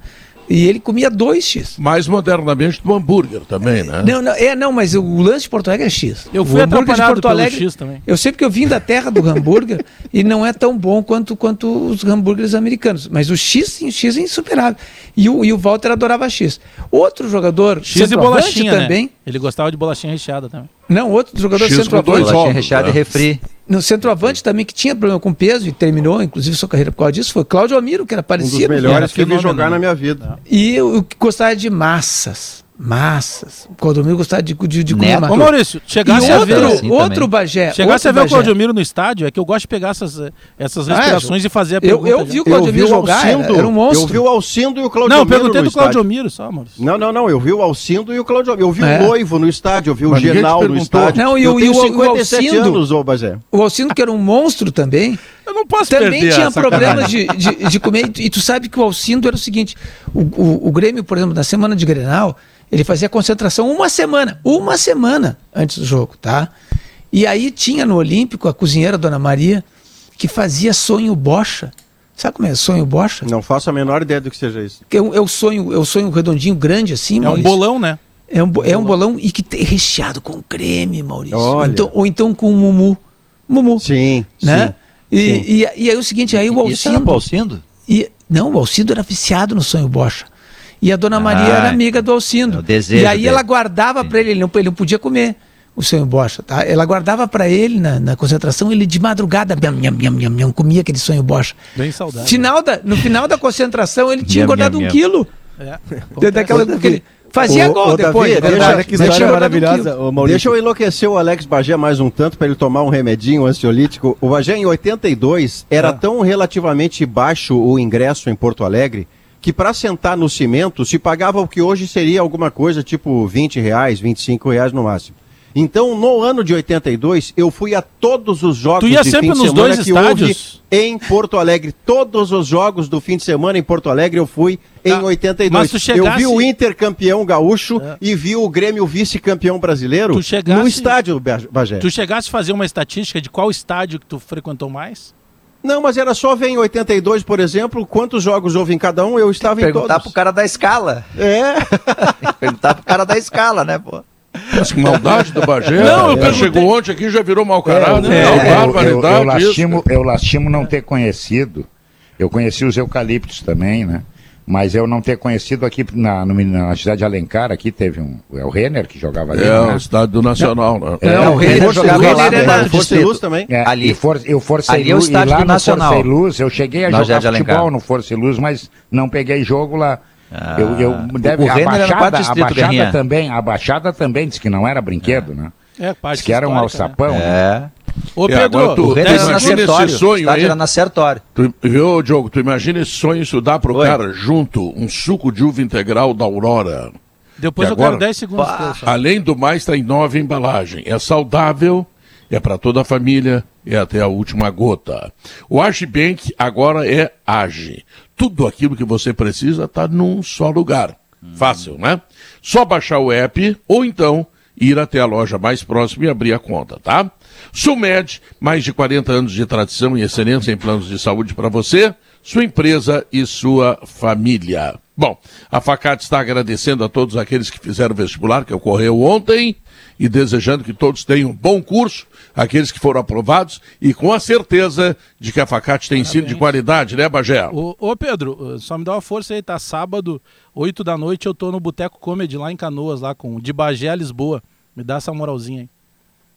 E ele comia dois X. Mais modernamente do hambúrguer também, né? Não, não, é, não, mas o lance de Porto Alegre é X. Eu O fui hambúrguer de Porto pelo Alegre. X também. Eu sei porque eu vim da terra do hambúrguer e não é tão bom quanto, quanto os hambúrgueres americanos. Mas o X, sim, o X é insuperável. E o, e o Walter adorava X. Outro jogador, X e bolachinha, também. né? Ele gostava de bolachinha recheada também. Não, outro jogador X centroavante. Bolachinha ovos, recheada né? e refri. No centroavante também, que tinha problema com peso e terminou, inclusive, sua carreira por causa disso, foi Cláudio Amiro, que era Um dos parecido. melhores que eu vi jogar na minha vida. E eu, eu gostava de massas. Massas. O Cláudio Amiro gostava de, de, de comer massa. Ô Maurício, E chegasse a outro, ver. assim outro também. Bagé. Chegasse a outro ver o Bagé. Claudio Miro no estádio, é que eu gosto de pegar essas, essas Ah, respirações e fazer a Eu, pergunta. eu já. vi o Claudio Amiro jogar, era, era um monstro. Eu vi o Alcindo e o Claudio Não, eu perguntei do Claudio estádio. Miro só, Maurício. Não, não, não. Eu vi o Alcindo e o Claudio Eu vi É. o Noivo no estádio, eu vi o Mas Genal no estádio. Não, e eu o- tenho e o- o 57 Alcindo? anos, ô Bagé. O Alcindo, que era um monstro também, Eu não posso também perder tinha problemas de, de, de comer. E tu, e tu sabe que o Alcindo era o seguinte: o, o, o Grêmio, por exemplo, na semana de Grenal, ele fazia concentração uma semana, uma semana antes do jogo, tá? E aí tinha no Olímpico a cozinheira Dona Maria, que fazia sonho bocha. Sabe como é sonho bocha? Não faço a menor ideia do que seja isso. Que é um, é um sonho, é um sonho redondinho grande assim, É um Maurício. bolão, né? É um, bo- é um bolão e que tem recheado com creme, Maurício. Olha. Então, ou então com mumu. Mumu. Sim, né? sim. E, sim. e, e aí o seguinte, aí o Isso era Alcindo. pro Alcindo? E, não, o Alcindo era viciado no sonho bocha. E a dona Maria Ah, era amiga do Alcindo. é o desejo e aí dele. ela guardava para ele, ele não, ele não podia comer o sonho bocha, tá? Ela guardava para ele na, na concentração, ele de madrugada, nham, nham, nham, nham, nham, comia aquele sonho bocha. Bem saudável. Final da, no final da concentração, ele tinha engordado um quilo. É. Daquela, daquele, Fazia Ô, gol ô, depois. Davi, deixa- verdade. que história eu- maravilhosa, Maurício. Deixa eu enlouquecer o Alex Bagé mais um tanto para ele tomar um remedinho ansiolítico. O Bagé em 82 era Ah. tão relativamente baixo o ingresso em Porto Alegre que para sentar no cimento se pagava o que hoje seria alguma coisa tipo 20 reais, 25 reais no máximo. Então, no ano de 82, eu fui a todos os jogos Tu ia de sempre fim de nos semana dois que estádios? houve em Porto Alegre. Todos os jogos do fim de semana em Porto Alegre eu fui em Tá. 82. Mas tu Eu chegasse- vi o Inter campeão gaúcho É. e vi o Grêmio vice-campeão brasileiro chegasse- no estádio do Ba- Bagé. Tu chegasse a fazer uma estatística de qual estádio que tu frequentou mais? Não, mas era só ver em 82, por exemplo, quantos jogos houve em cada um, eu estava em Perguntar todos. pro cara da escala. É, Perguntar pro cara da escala, né, pô? Mas que maldade do Bagé. Não, eu Ele perguntei- chegou ontem aqui e já virou mau caráter. É, Não, eu, eu, eu, isso. lastimo, eu lastimo não ter conhecido. Eu conheci os eucaliptos também, né? Mas eu não ter conhecido aqui na, no- na cidade de Alencar, aqui teve um. É o Renner que jogava ali. É, né? o estádio Nacional, né? É, o Renner Força jogava Luz, lá né, no na Distrito. Força e Luz também. É, Ali- e for, eu Força ali é o Luz, e estádio lá do no Nacional. Força e Luz, eu cheguei a Na jogar Jardim futebol Alencar. no Força e Luz, mas não peguei jogo lá. eu, eu, deve, o a Renner Baixada, a Baixada também, a Baixada também disse que não era brinquedo, né? É, parte Disse que era um né? alçapão. né? É. Ô, É, agora Pedro, tu- era na imagina esse Sertório. sonho estádio aí. era na Sertório. Tu, viu, Diogo, tu imagina esse sonho, isso dá pro Oi. cara junto um suco de uva integral da Aurora. depois E eu agora? quero 10 segundos Pá. Além do mais, está em nova embalagem. É saudável, é para toda a família, é até a última gota. O Agibank agora é Age. Tudo aquilo que você precisa está num só lugar. Fácil, né? Só baixar o app ou então ir até a loja mais próxima e abrir a conta, tá? Sulmed, mais de 40 anos de tradição e excelência em planos de saúde para você, sua empresa e sua família. Bom, a Facate está agradecendo a todos aqueles que fizeram o vestibular, que ocorreu ontem, e desejando que todos tenham um bom curso, aqueles que foram aprovados, e com a certeza de que a Facate tem ensino de qualidade, né, Bagé? Ô, ô, Pedro, só me dá uma força aí, tá? Sábado, 8 da noite, eu tô no Boteco Comedy lá em Canoas, lá com de Bagé a Lisboa. Me dá essa moralzinha aí.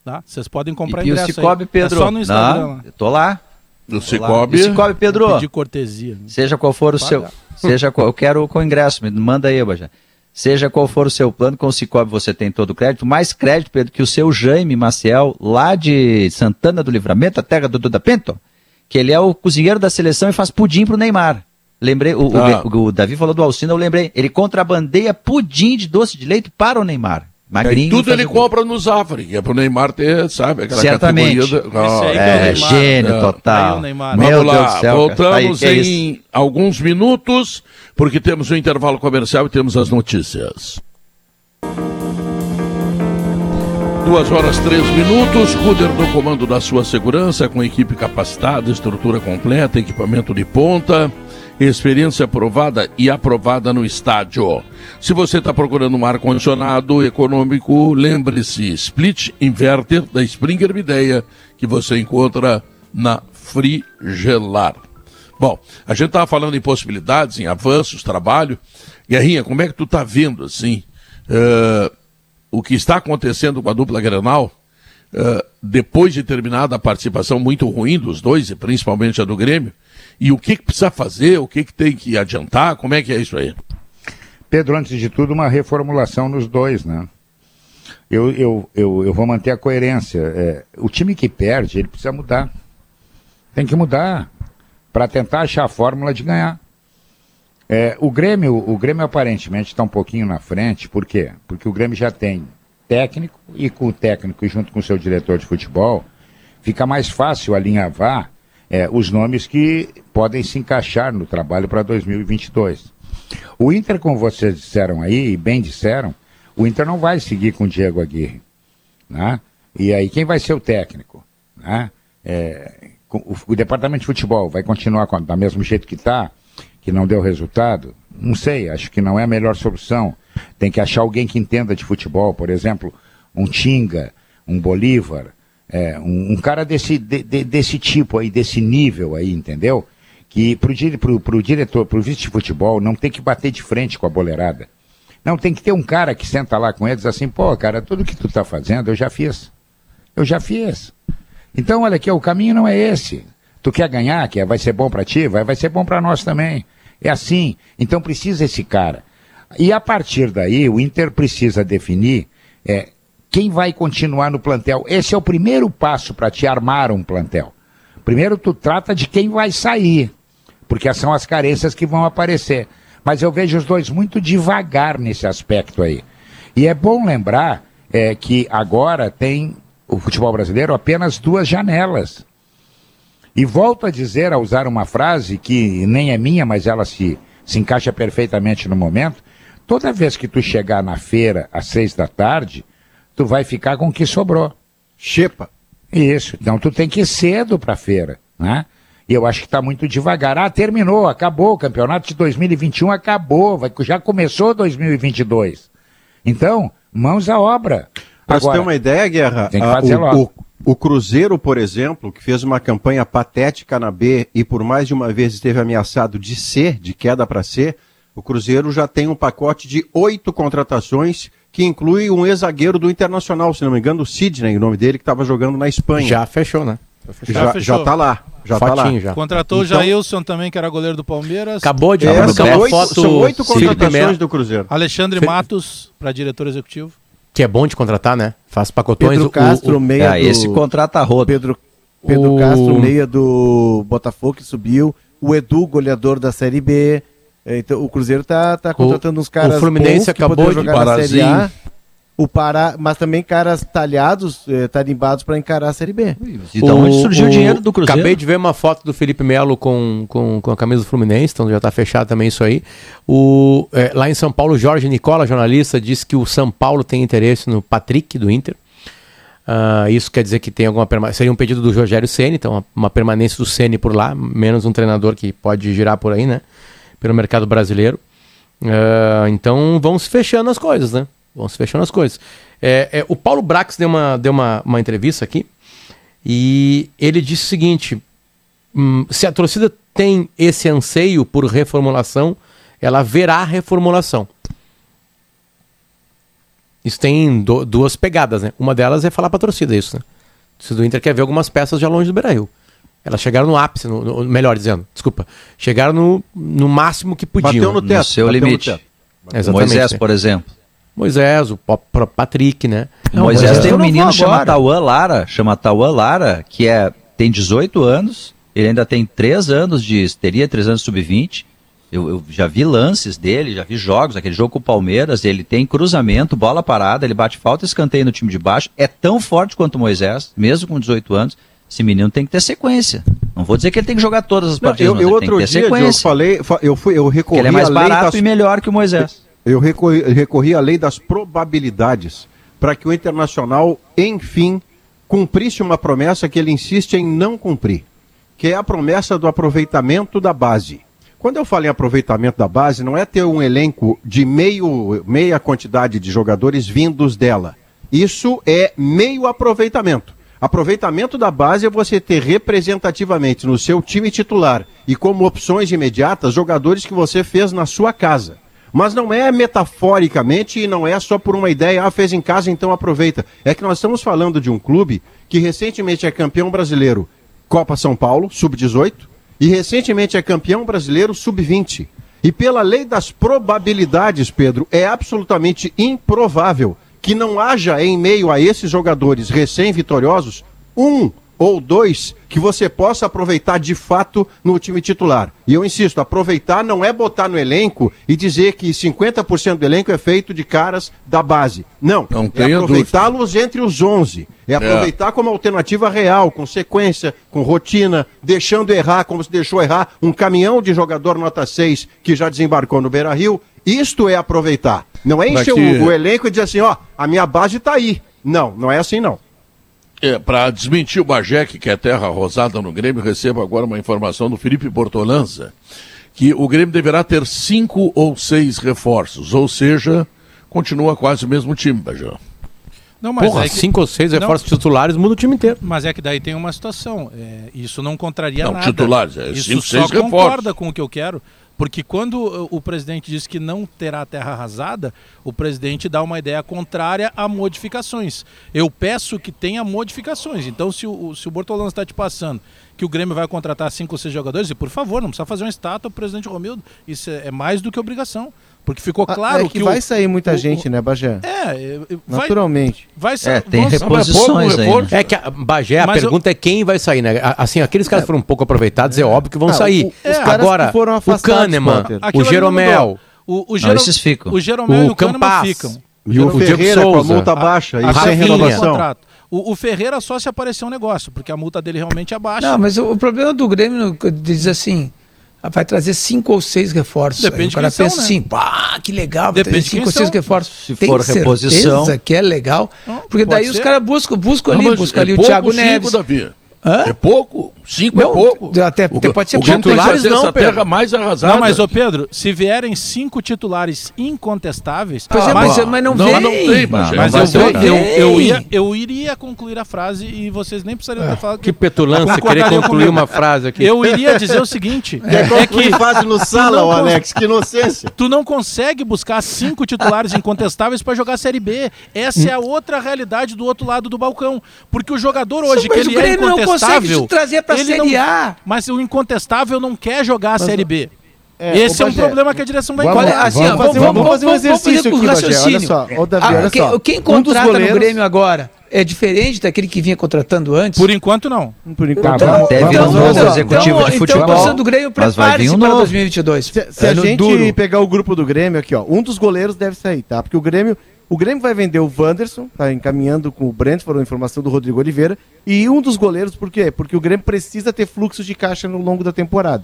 Tá? Vocês podem comprar E, e o ingresso Cicobi, aí. Pedro? É só no Instagram Não, lá. eu tô lá. Do tô lá. Cicobi. E o Cicobi, Pedro. Pedir cortesia. Seja qual for o Paga. seu. Seja qual, eu quero com o ingresso, me manda aí, Bajé. Seja qual for o seu plano, com o Cicobi você tem todo o crédito. Mais crédito, Pedro, que o seu Jaime Maciel, lá de Santana do Livramento, a terra do Duda Pinto, que ele é o cozinheiro da seleção e faz pudim pro Neymar. Lembrei, o, o Ah. Be- o Davi falou do Alcino, eu lembrei. Ele contrabandeia pudim de doce de leite para o Neymar. E Magrinho. tudo faz ele gol. compra no Zafari, que é pro Neymar ter, sabe, aquela Certamente. categoria. Aí que é É, Neymar. gênio É. total. Aí Neymar. Meu Vamos Deus lá, do céu. voltamos Aí, que é em alguns minutos, porque temos o intervalo comercial e temos as notícias. Duas horas, três minutos. Ruder no comando da sua segurança, com equipe capacitada, estrutura completa, equipamento de ponta, experiência aprovada e aprovada no estádio. Se você está procurando um ar-condicionado econômico, lembre-se: Split Inverter da Springer Mideia, que você encontra na Frigelar. Bom, a gente estava falando em possibilidades, em avanços, trabalho. Guerrinha, como é que tu está vendo, assim, eh, o que está acontecendo com a dupla Grenal, eh, depois de terminada a participação muito ruim dos dois, e principalmente a do Grêmio, e o que, que precisa fazer, o que, que tem que adiantar, como é que é isso aí? Pedro, antes de tudo, uma reformulação nos dois, né? Eu, eu, eu, eu vou manter a coerência. É, o time que perde, ele precisa mudar. Tem que mudar para tentar achar a fórmula de ganhar. É, o Grêmio, o Grêmio aparentemente está um pouquinho na frente, por quê? Porque o Grêmio já tem técnico e com o técnico junto com o seu diretor de futebol, fica mais fácil alinhavar é, os nomes que podem se encaixar no trabalho para 2022. O Inter, como vocês disseram aí, e bem disseram, o Inter não vai seguir com o Diego Aguirre. Né? E aí, quem vai ser o técnico? Né? É, o, o departamento de futebol vai continuar com, da mesmo jeito que está, que não deu resultado? Não sei, acho que não é a melhor solução. Tem que achar alguém que entenda de futebol, por exemplo, um Tinga, um Bolívar, é, um, um cara desse, de- de- desse tipo aí, desse nível aí, entendeu? Que pro, pro, pro diretor, pro vice de futebol, não tem que bater de frente com a boleirada. Não, tem que ter um cara que senta lá com eles assim, pô, cara, tudo que tu tá fazendo eu já fiz. Eu já fiz. Então, olha aqui, o caminho não é esse. Tu quer ganhar, que vai ser bom para ti, vai, vai ser bom para nós também. É assim. Então precisa esse cara. E a partir daí, o Inter precisa definir é, quem vai continuar no plantel. Esse é o primeiro passo para te armar um plantel. Primeiro tu trata de quem vai sair, porque são as carências que vão aparecer. Mas eu vejo os dois muito devagar nesse aspecto aí. E é bom lembrar é, que agora tem o futebol brasileiro apenas duas janelas. E volto a dizer, a usar uma frase que nem é minha, mas ela se, se encaixa perfeitamente no momento. Toda vez que tu chegar na feira às seis da tarde, tu vai ficar com o que sobrou. Chepa. Isso. Então tu tem que ir cedo para a feira, né? E eu acho que está muito devagar. Ah, terminou, acabou o campeonato de 2021, acabou, vai, já começou 2022. Então, mãos à obra. Para você ter uma ideia, Guerra, tem que fazer o, logo. O, o Cruzeiro, por exemplo, que fez uma campanha patética na B e por mais de uma vez esteve ameaçado de ser, de queda para ser, o Cruzeiro já tem um pacote de oito contratações que inclui um ex-zagueiro do Internacional, se não me engano, o Sidney, o nome dele, que estava jogando na Espanha. Já fechou, né? Já, já, já tá lá. Já Fotinho, tá lá. Já. Contratou então, o Jailson também, que era goleiro do Palmeiras. Acabou de é, são, oito, foto são oito contratações do Cruzeiro. Alexandre Felipe... Matos, para diretor executivo. Que é bom de contratar, né? Faz pacotões. Pedro Castro, o, o... meia ah, do... Esse contrata rodo. Pedro, Pedro o... Castro, meia do Botafogo, que subiu. O Edu, goleador da Série B. É, então, o Cruzeiro tá, tá contratando uns caras o Fluminense acabou de jogar na Série A. O Pará, mas também caras talhados, eh, tarimbados para encarar a Série B. E da onde surgiu o, dinheiro do Cruzeiro? Acabei de ver uma foto do Felipe Melo com, com, com a camisa do Fluminense, então já está fechado também isso aí. O, eh, lá em São Paulo, Jorge Nicola, jornalista, disse que o São Paulo tem interesse no Patrick do Inter. Uh, isso quer dizer que tem alguma permanência. Seria um pedido do Rogério Ceni, então uma, uma permanência do Ceni por lá, menos um treinador que pode girar por aí, né? Pelo mercado brasileiro. Uh, então vão se fechando as coisas, né? Vão se fechando as coisas. É, é, o Paulo Brax deu, uma, deu uma, uma entrevista aqui e ele disse o seguinte: hum, se a torcida tem esse anseio por reformulação, ela verá reformulação. Isso tem do, duas pegadas, né? Uma delas é falar para a torcida isso, né? Se do Inter quer ver algumas peças já longe do Beira-Rio. Elas chegaram no ápice, no, no, melhor dizendo, desculpa. Chegaram no, no máximo que podiam. Bateu no teto. No seu limite. Exatamente. Moisés, por exemplo. Moisés, o Patrick, né? Não, Moisés, Moisés tem um menino chamado Tauan Lara, chama Tauan Lara, que é, tem 18 anos, ele ainda tem 3 anos de. teria 3 anos sub-20. Eu, eu, já vi lances dele, já vi jogos, aquele jogo com o Palmeiras, ele tem cruzamento, bola parada, ele bate falta, escanteio no time de baixo, é tão forte quanto o Moisés, mesmo com 18 anos. Esse menino tem que ter sequência. Não vou dizer que ele tem que jogar todas as partidas, Não, eu, eu outro dia, sequência. Eu falei, eu fui, eu recorri ele é mais barato das... e melhor que o Moisés. Eu recorri, recorri à lei das probabilidades para que o Internacional, enfim, cumprisse uma promessa que ele insiste em não cumprir, que é a promessa do aproveitamento da base. Quando eu falo em aproveitamento da base, não é ter um elenco de meio, meia quantidade de jogadores vindos dela. Isso é meio aproveitamento. Aproveitamento da base é você ter representativamente no seu time titular e como opções imediatas jogadores que você fez na sua casa. Mas não é metaforicamente e não é só por uma ideia, ah, fez em casa, então aproveita. É que nós estamos falando de um clube que recentemente é campeão brasileiro Copa São Paulo, sub-18, e recentemente é campeão brasileiro sub-20. E pela lei das probabilidades, Pedro, é absolutamente improvável que não haja em meio a esses jogadores recém-vitoriosos um ou dois que você possa aproveitar de fato no time titular. E eu insisto, aproveitar não é botar no elenco e dizer que 50% do elenco é feito de caras da base. Não, não é aproveitá-los entre os 11. É aproveitar é. como alternativa real, com sequência, com rotina, deixando errar como se deixou errar um caminhão de jogador nota 6 que já desembarcou no Beira-Rio. Isto é aproveitar. Não é encher Daqui... o, o elenco e dizer assim, ó, a minha base está aí. Não, não é assim não. É, para desmentir o Bagé, que é terra rosada no Grêmio, recebo agora uma informação do Felipe Bortolanza, que o Grêmio deverá ter cinco ou seis reforços, ou seja, continua quase o mesmo time, Bagé. Não, mas Porra, é que... cinco ou seis reforços não, titulares muda o time inteiro. Mas é que daí tem uma situação. É, isso não contraria não, nada. titulares, é isso cinco, só seis concorda reforços. com o que eu quero. Porque quando o presidente diz que não terá terra arrasada, o presidente dá uma ideia contrária a modificações. Eu peço que tenha modificações. Então, se o, se o Bortolano está te passando que o Grêmio vai contratar cinco ou seis jogadores, e por favor, não precisa fazer uma estátua pro presidente Romildo. Isso é, é mais do que obrigação. Porque ficou Ah, claro é que, que, vai o, sair muita o- gente, né, Bagé? É, vai, Naturalmente. vai sair. É, tem reposições aí. né? É que a Bagé, a Mas eu- pergunta é quem vai sair, né? A- Assim, aqueles caras foram um pouco aproveitados, é óbvio que vão Ah, sair. o- os caras Agora, que foram o afastados, Kahneman, o ali não Jeromel. O, o, Não, esses ficam. o Jeromel e o o Kahneman ficam. E o, o Diego Ferreira com a Souza. multa baixa e Até sem renovação. O, o Ferreira só se aparecer um negócio, porque a multa dele realmente é baixa. Não, mas o, o problema do Grêmio diz assim: vai trazer cinco ou seis reforços. Depende Aí o cara de quem pensa são, né? assim, pá, que legal, vai Depende cinco ou seis reforços. Se Tem for reposição- que é legal, Não, porque daí pode os ser. caras buscam, buscam ali, buscam é ali o pouco Thiago cinco, Neves. Davi. Hã? É pouco? Cinco Não, é pouco. até- até pode ser o que titulares não, essa Pedro. terra mais arrasada. Não, mas, ô Pedro, se vierem cinco titulares incontestáveis. Pois é, Ah, mas, mas, mas não, não, vem. não tem, mas vai eu, eu, eu, ia, eu iria concluir a frase e vocês nem precisariam ter falado. que petulância, querer concluir comigo. uma frase aqui. Eu iria dizer o seguinte: Quer é que fase no sala, não cons- Alex, que inocência. tu não consegue buscar cinco titulares incontestáveis para jogar a Série B. Essa é a outra realidade do outro lado do balcão. Porque o jogador hoje, que mas ele o é não incontestável. te trazer pra ele Série não- A. Mas o incontestável não quer jogar a Série B. É, Esse é um Bagé, problema que a direção vai Vamos, encontrar. assim, vamos, ó, fazer, vamos- vamos fazer um vamos- vamos exercício fazer aqui, com Bagé. Olha raciocínio. só. Ô, Davi, Ah, olha quem, só. quem Um contrata goleiros- no Grêmio agora é diferente daquele que vinha contratando antes? Por enquanto, não. Por enquanto. Tá, vamos- Até vamos- virar um vamos- novo vamos- executivo então, de Então, futebol. a torcida do Grêmio, mas prepare-se um para novo. 2022. Se, se a Ano gente duro. pegar o grupo do Grêmio aqui, ó, um dos goleiros deve sair, tá? Porque o Grêmio, o Grêmio vai vender o Wanderson, tá encaminhando com o Brentford a informação do Rodrigo Oliveira, e um dos goleiros, por quê? Porque o Grêmio precisa ter fluxo de caixa no longo da temporada.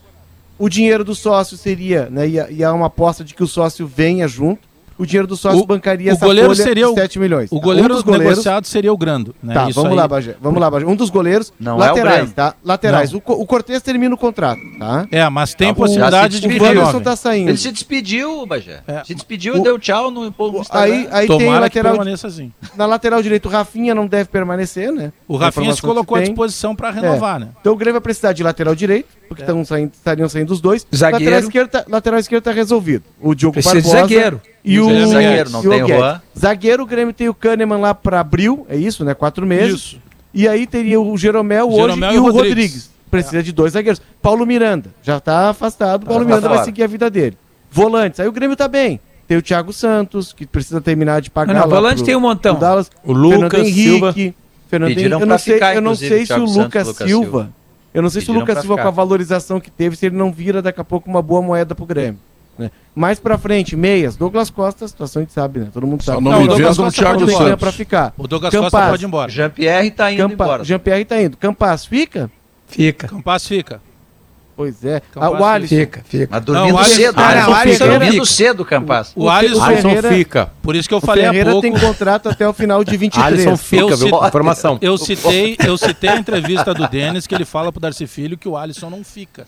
O dinheiro do sócio seria, né, e há uma aposta de que o sócio venha junto, o dinheiro do sócio O- bancaria o essa goleiro folha seria de o- 7 milhões. O tá? goleiro um dos goleiros, negociado seria o Grando. Né? Tá, Isso vamos aí. lá, Bagé. Vamos lá, Bagé. Um dos goleiros, Não é o laterais, tá? Laterais. O, Co- o Cortez termina o contrato, tá? É, mas tem Tá possibilidade Já de que o Wanderson tá saindo. Ele se despediu, Bagé. É. Se despediu O- e deu tchau no, no Instagram. Aí, aí tem Tomara que lateral, permaneça assim. na lateral direito, o Rafinha não deve permanecer, né? O Rafinha se colocou à tem. disposição para renovar, né? Então o Grêmio vai precisar de lateral direito, porque tão saindo- estariam saindo os dois. Zagueiro. Lateral esquerdo, tá, lateral esquerdo tá resolvido. O Diogo Precisa de Barbosa zagueiro. e o zagueiro, não e tem o. Juan. Zagueiro, o Grêmio tem o Kahneman lá para abril, é isso, né? Quatro meses. Isso. E aí teria o Jeromel hoje Jeromel e, e o Rodrigues. Rodrigues. Precisa de dois zagueiros. Paulo Miranda, já tá afastado. Paulo tá Miranda vai seguir a vida dele. Volantes, aí o Grêmio tá bem. Tem o Thiago Santos, que precisa terminar de pagar Não, não, volante pro- tem um montão. Dallas. O Lucas Fernando Henrique, Silva. Fernando Henrique, eu não sei, ficar, eu não sei se o Santos, Lucas, Lucas Silva, Silva. Eu não sei se o Lucas Silva, ficar. com a valorização que teve, se ele não vira daqui a pouco uma boa moeda pro Grêmio. Né? Mais pra frente, meias, Douglas Costa, a situação a gente sabe, né? Todo mundo Só sabe. não Não, me o Douglas Costa Thiago pode. Santos. pra ficar. O Douglas Campas. Costa pode ir embora. Jean-Pierre tá indo Campa... embora. Jean-Pierre tá indo. Campas fica? Fica, Campas fica. Pois é. Ah, o Alisson. fica, fica. Mas dormindo Não, o Alisson- cedo. Ah, não, o Alisson dormindo fica. cedo, Campas. O Alisson, Alisson Alisson Ferreira- fica. por isso que eu O falei há Ferreira pouco. tem contrato até o final de 23. Alisson fica, Eu viu? Informação. Eu citei, eu citei a entrevista do Denis que ele fala pro Darcy Filho que o Alisson não fica.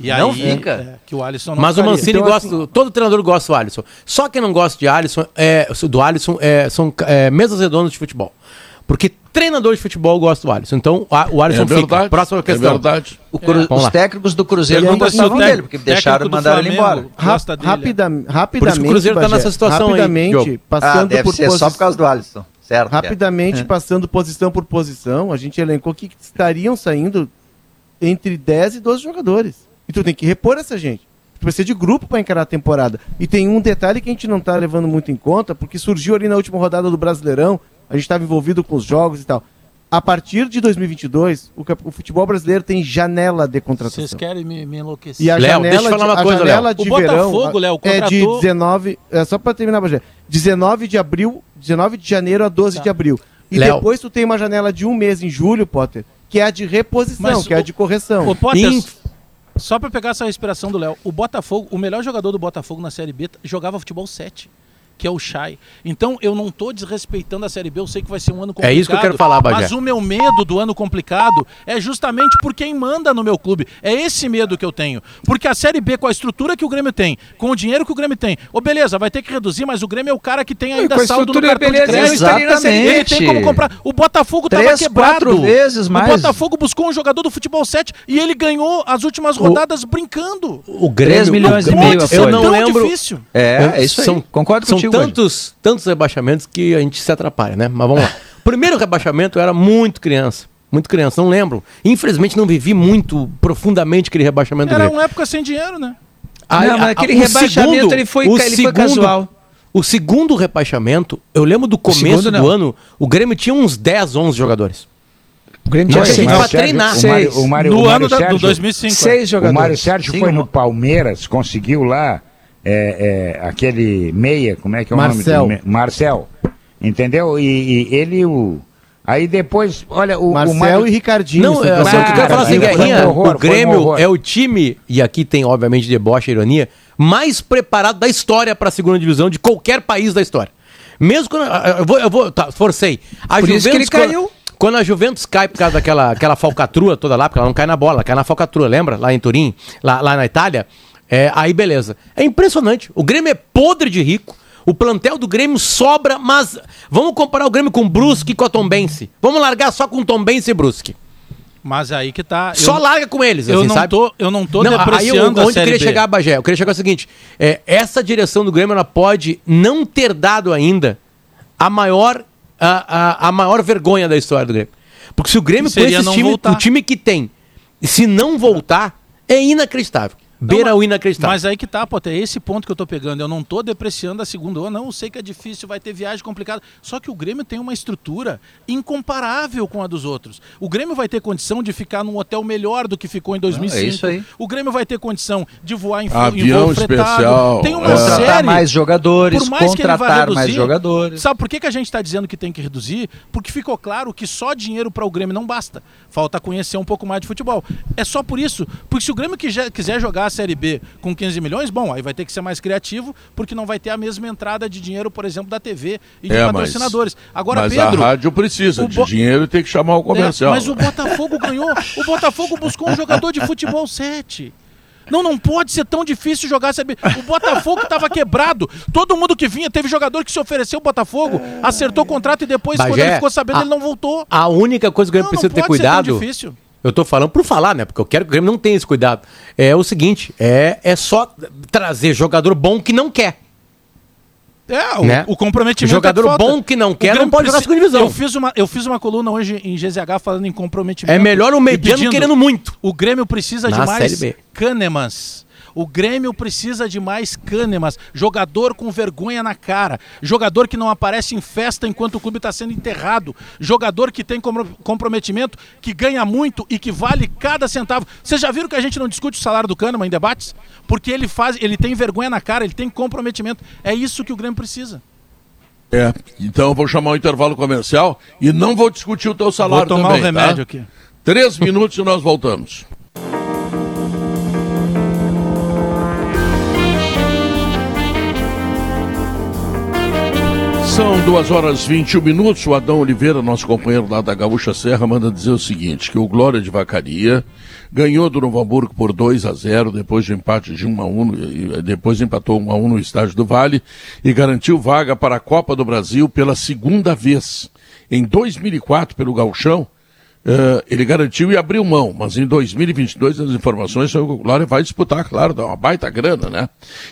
E Não aí, fica? é, que o Alisson não Mas o. Mancini Então, gosta, todo treinador gosta do Alisson. Só quem não gosta de Alisson é, do Alisson é, são é, mesas redondas de futebol. Porque treinador de futebol gosta do Alisson. Então a- o Alisson É fica. verdade. Próxima É questão. verdade. O Cru- Vamos os técnicos do Cruzeiro não Pergunta gostavam dele, porque deixaram do mandaram ele embora. Ra gosta dele. rapida, Por rapidamente, isso o Cruzeiro tá Bagé, nessa situação aí, rapidamente, Diogo. passando Ah, deve por ser só por causa do Alisson. Certo. Rapidamente, É. passando posição por posição, a gente elencou que estariam saindo entre 10 e 12 jogadores. E tu tem que repor essa gente. Tu precisa de grupo para encarar a temporada. E tem um detalhe que a gente não tá levando muito em conta, porque surgiu ali na última rodada do Brasileirão, a gente estava envolvido com os jogos e tal. A partir de 2022, o, o futebol brasileiro tem janela de Vocês contratação. querem me, me enlouquecer. E a Léo, janela, deixa eu falar de, uma a coisa, janela Léo. de O verão Botafogo, Léo, é de contratou- 19, é só para terminar, Bagé, 19 de abril, 19 de janeiro a 12 Tá. de abril. E Léo. depois tu tem uma janela de um mês em julho, Potter, que é a de reposição, Mas que é a o- de correção. Ô, Potter, Inf- só pra pegar essa respiração do Léo, o Botafogo, o melhor jogador do Botafogo na Série B jogava futebol 7, que é o Chay. Então eu não tô desrespeitando a Série B, eu sei que vai ser um ano complicado. É isso que eu quero falar, Bagé. Mas o meu medo do ano complicado é justamente por quem manda no meu clube. É esse medo que eu tenho. Porque a Série B, com a estrutura que o Grêmio tem, com o dinheiro que o Grêmio tem, ô beleza, vai ter que reduzir, mas o Grêmio é o cara que tem ainda saldo no cartão de beleza, crédito. ele estaria na Série B. Ele tem como comprar. O Botafogo tava Três, quebrado. quatro vezes mais. O Botafogo buscou um jogador do futebol 7 e ele ganhou as últimas rodadas brincando. O 3 Grêmio, milhões o e Grêmio- meio a Eu não lembro. difícil. É, é isso aí. São- Concordo São contigo. Tantos, tantos rebaixamentos que a gente se atrapalha, né? Mas vamos lá. O primeiro rebaixamento eu era muito criança. Muito criança, não lembro. Infelizmente não vivi muito profundamente aquele rebaixamento Era uma época sem dinheiro, né? Aí, não, mas aquele rebaixamento segundo, ele, foi, ele segundo, foi casual. O segundo rebaixamento, eu lembro do começo segundo, do ano, o Grêmio tinha uns 10, 11 jogadores. O Grêmio tinha gente para treinar. O Mário, o Mário, no o ano da, do 2005. Seis jogadores. O Mário Sérgio Sim, foi no Palmeiras, conseguiu lá é, é, aquele meia, como é que é o Marcel. nome? Marcel. Entendeu? E, e ele, o, Aí depois, olha, o Marcel o Mário... e Ricardinho. Não, é, assim, o que eu quero falar assim, Guerrinha, um o Grêmio um é o time, e aqui tem obviamente deboche e ironia, mais preparado da história para a segunda divisão de qualquer país da história. Mesmo quando. Eu vou. Eu vou tá, forcei. A Por Juventus, isso que ele caiu. Quando, quando a Juventus cai por causa daquela aquela falcatrua toda lá, porque ela não cai na bola, ela cai na falcatrua, lembra? Lá em Turim, lá, lá na Itália. É, aí beleza. É impressionante. O Grêmio é podre de rico. O plantel do Grêmio sobra, mas vamos comparar o Grêmio com o Brusque e com a Tombense. Vamos largar só com Tombense e Brusque. Mas aí que tá. Só eu, larga com eles, eu assim, não sabe? Tô, eu não tô não, depreciando aí eu, onde eu queria B. chegar, Bagé? Eu queria chegar ao seguinte: é, essa direção do Grêmio ela pode não ter dado ainda a maior, a, a, a maior vergonha da história do Grêmio. Porque se o Grêmio com esse time, o time que tem, se não voltar, é inacreditável. Beira não, o inacreditável. Mas aí que tá, pô, é esse ponto que eu tô pegando. Eu não tô depreciando a segunda onda, não. Eu sei que é difícil, vai ter viagem complicada. Só que o Grêmio tem uma estrutura incomparável com a dos outros. O Grêmio vai ter condição de ficar num hotel melhor do que ficou em 2005. é isso aí. O Grêmio vai ter condição de voar em, Avião em voo especial. Tem uma é. série. mais jogadores, por mais contratar reduzir, mais jogadores. Sabe por que, que a gente está dizendo que tem que reduzir? Porque ficou claro que só dinheiro para o Grêmio não basta. Falta conhecer um pouco mais de futebol. É só por isso. Porque se o Grêmio quiser jogar a Série B com 15 milhões, bom, aí vai ter que ser mais criativo, porque não vai ter a mesma entrada de dinheiro, por exemplo, da TV e de é, patrocinadores. Mas, Agora, mas Pedro, a rádio precisa de dinheiro e tem que chamar o comercial. É, mas o Botafogo ganhou. O Botafogo buscou um jogador de futebol 7. Não, não pode ser tão difícil jogar CB. O Botafogo estava quebrado. Todo mundo que vinha, teve jogador que se ofereceu o Botafogo, acertou o contrato e depois, Bagé, quando ele ficou sabendo, a, ele não voltou. A única coisa que eu preciso ter cuidado. Ser tão difícil. Eu tô falando por falar, né? Porque eu quero que o Grêmio não tenha esse cuidado. É o seguinte, é, é só trazer jogador bom que não quer. É, o, né? o comprometimento. Jogador é bom que não quer não pode jogar segunda divisão. Eu fiz, uma, eu fiz uma coluna hoje em GZH falando em comprometimento. É melhor o mediano pedindo, querendo muito. O Grêmio precisa Na de mais Kahnemans o Grêmio precisa de mais cânemas, jogador com vergonha na cara, jogador que não aparece em festa enquanto o clube está sendo enterrado, jogador que tem comprometimento, que ganha muito e que vale cada centavo. Vocês já viram que a gente não discute o salário do Kahneman em debates? Porque ele faz, ele tem vergonha na cara, ele tem comprometimento. É isso que o Grêmio precisa. É, então eu vou chamar o intervalo comercial e não vou discutir o teu salário vou tomar também, o remédio tá? aqui. Três minutos e nós voltamos. São duas horas e 21 minutos. O Adão Oliveira, nosso companheiro lá da Gaúcha Serra, manda dizer o seguinte: que o Glória de Vacaria ganhou do Novo Hamburgo por 2 a 0 depois de empate de 1 a 1 depois empatou 1 a 1 no estádio do Vale e garantiu vaga para a Copa do Brasil pela segunda vez. Em 2004, pelo Gauchão, Uh, ele garantiu e abriu mão, mas em 2022 as informações são que o Glória vai disputar, claro, dá uma baita grana, né?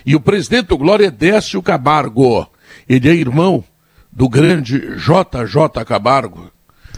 E o presidente do Glória é Décio Camargo. Ele é irmão do grande JJ Camargo,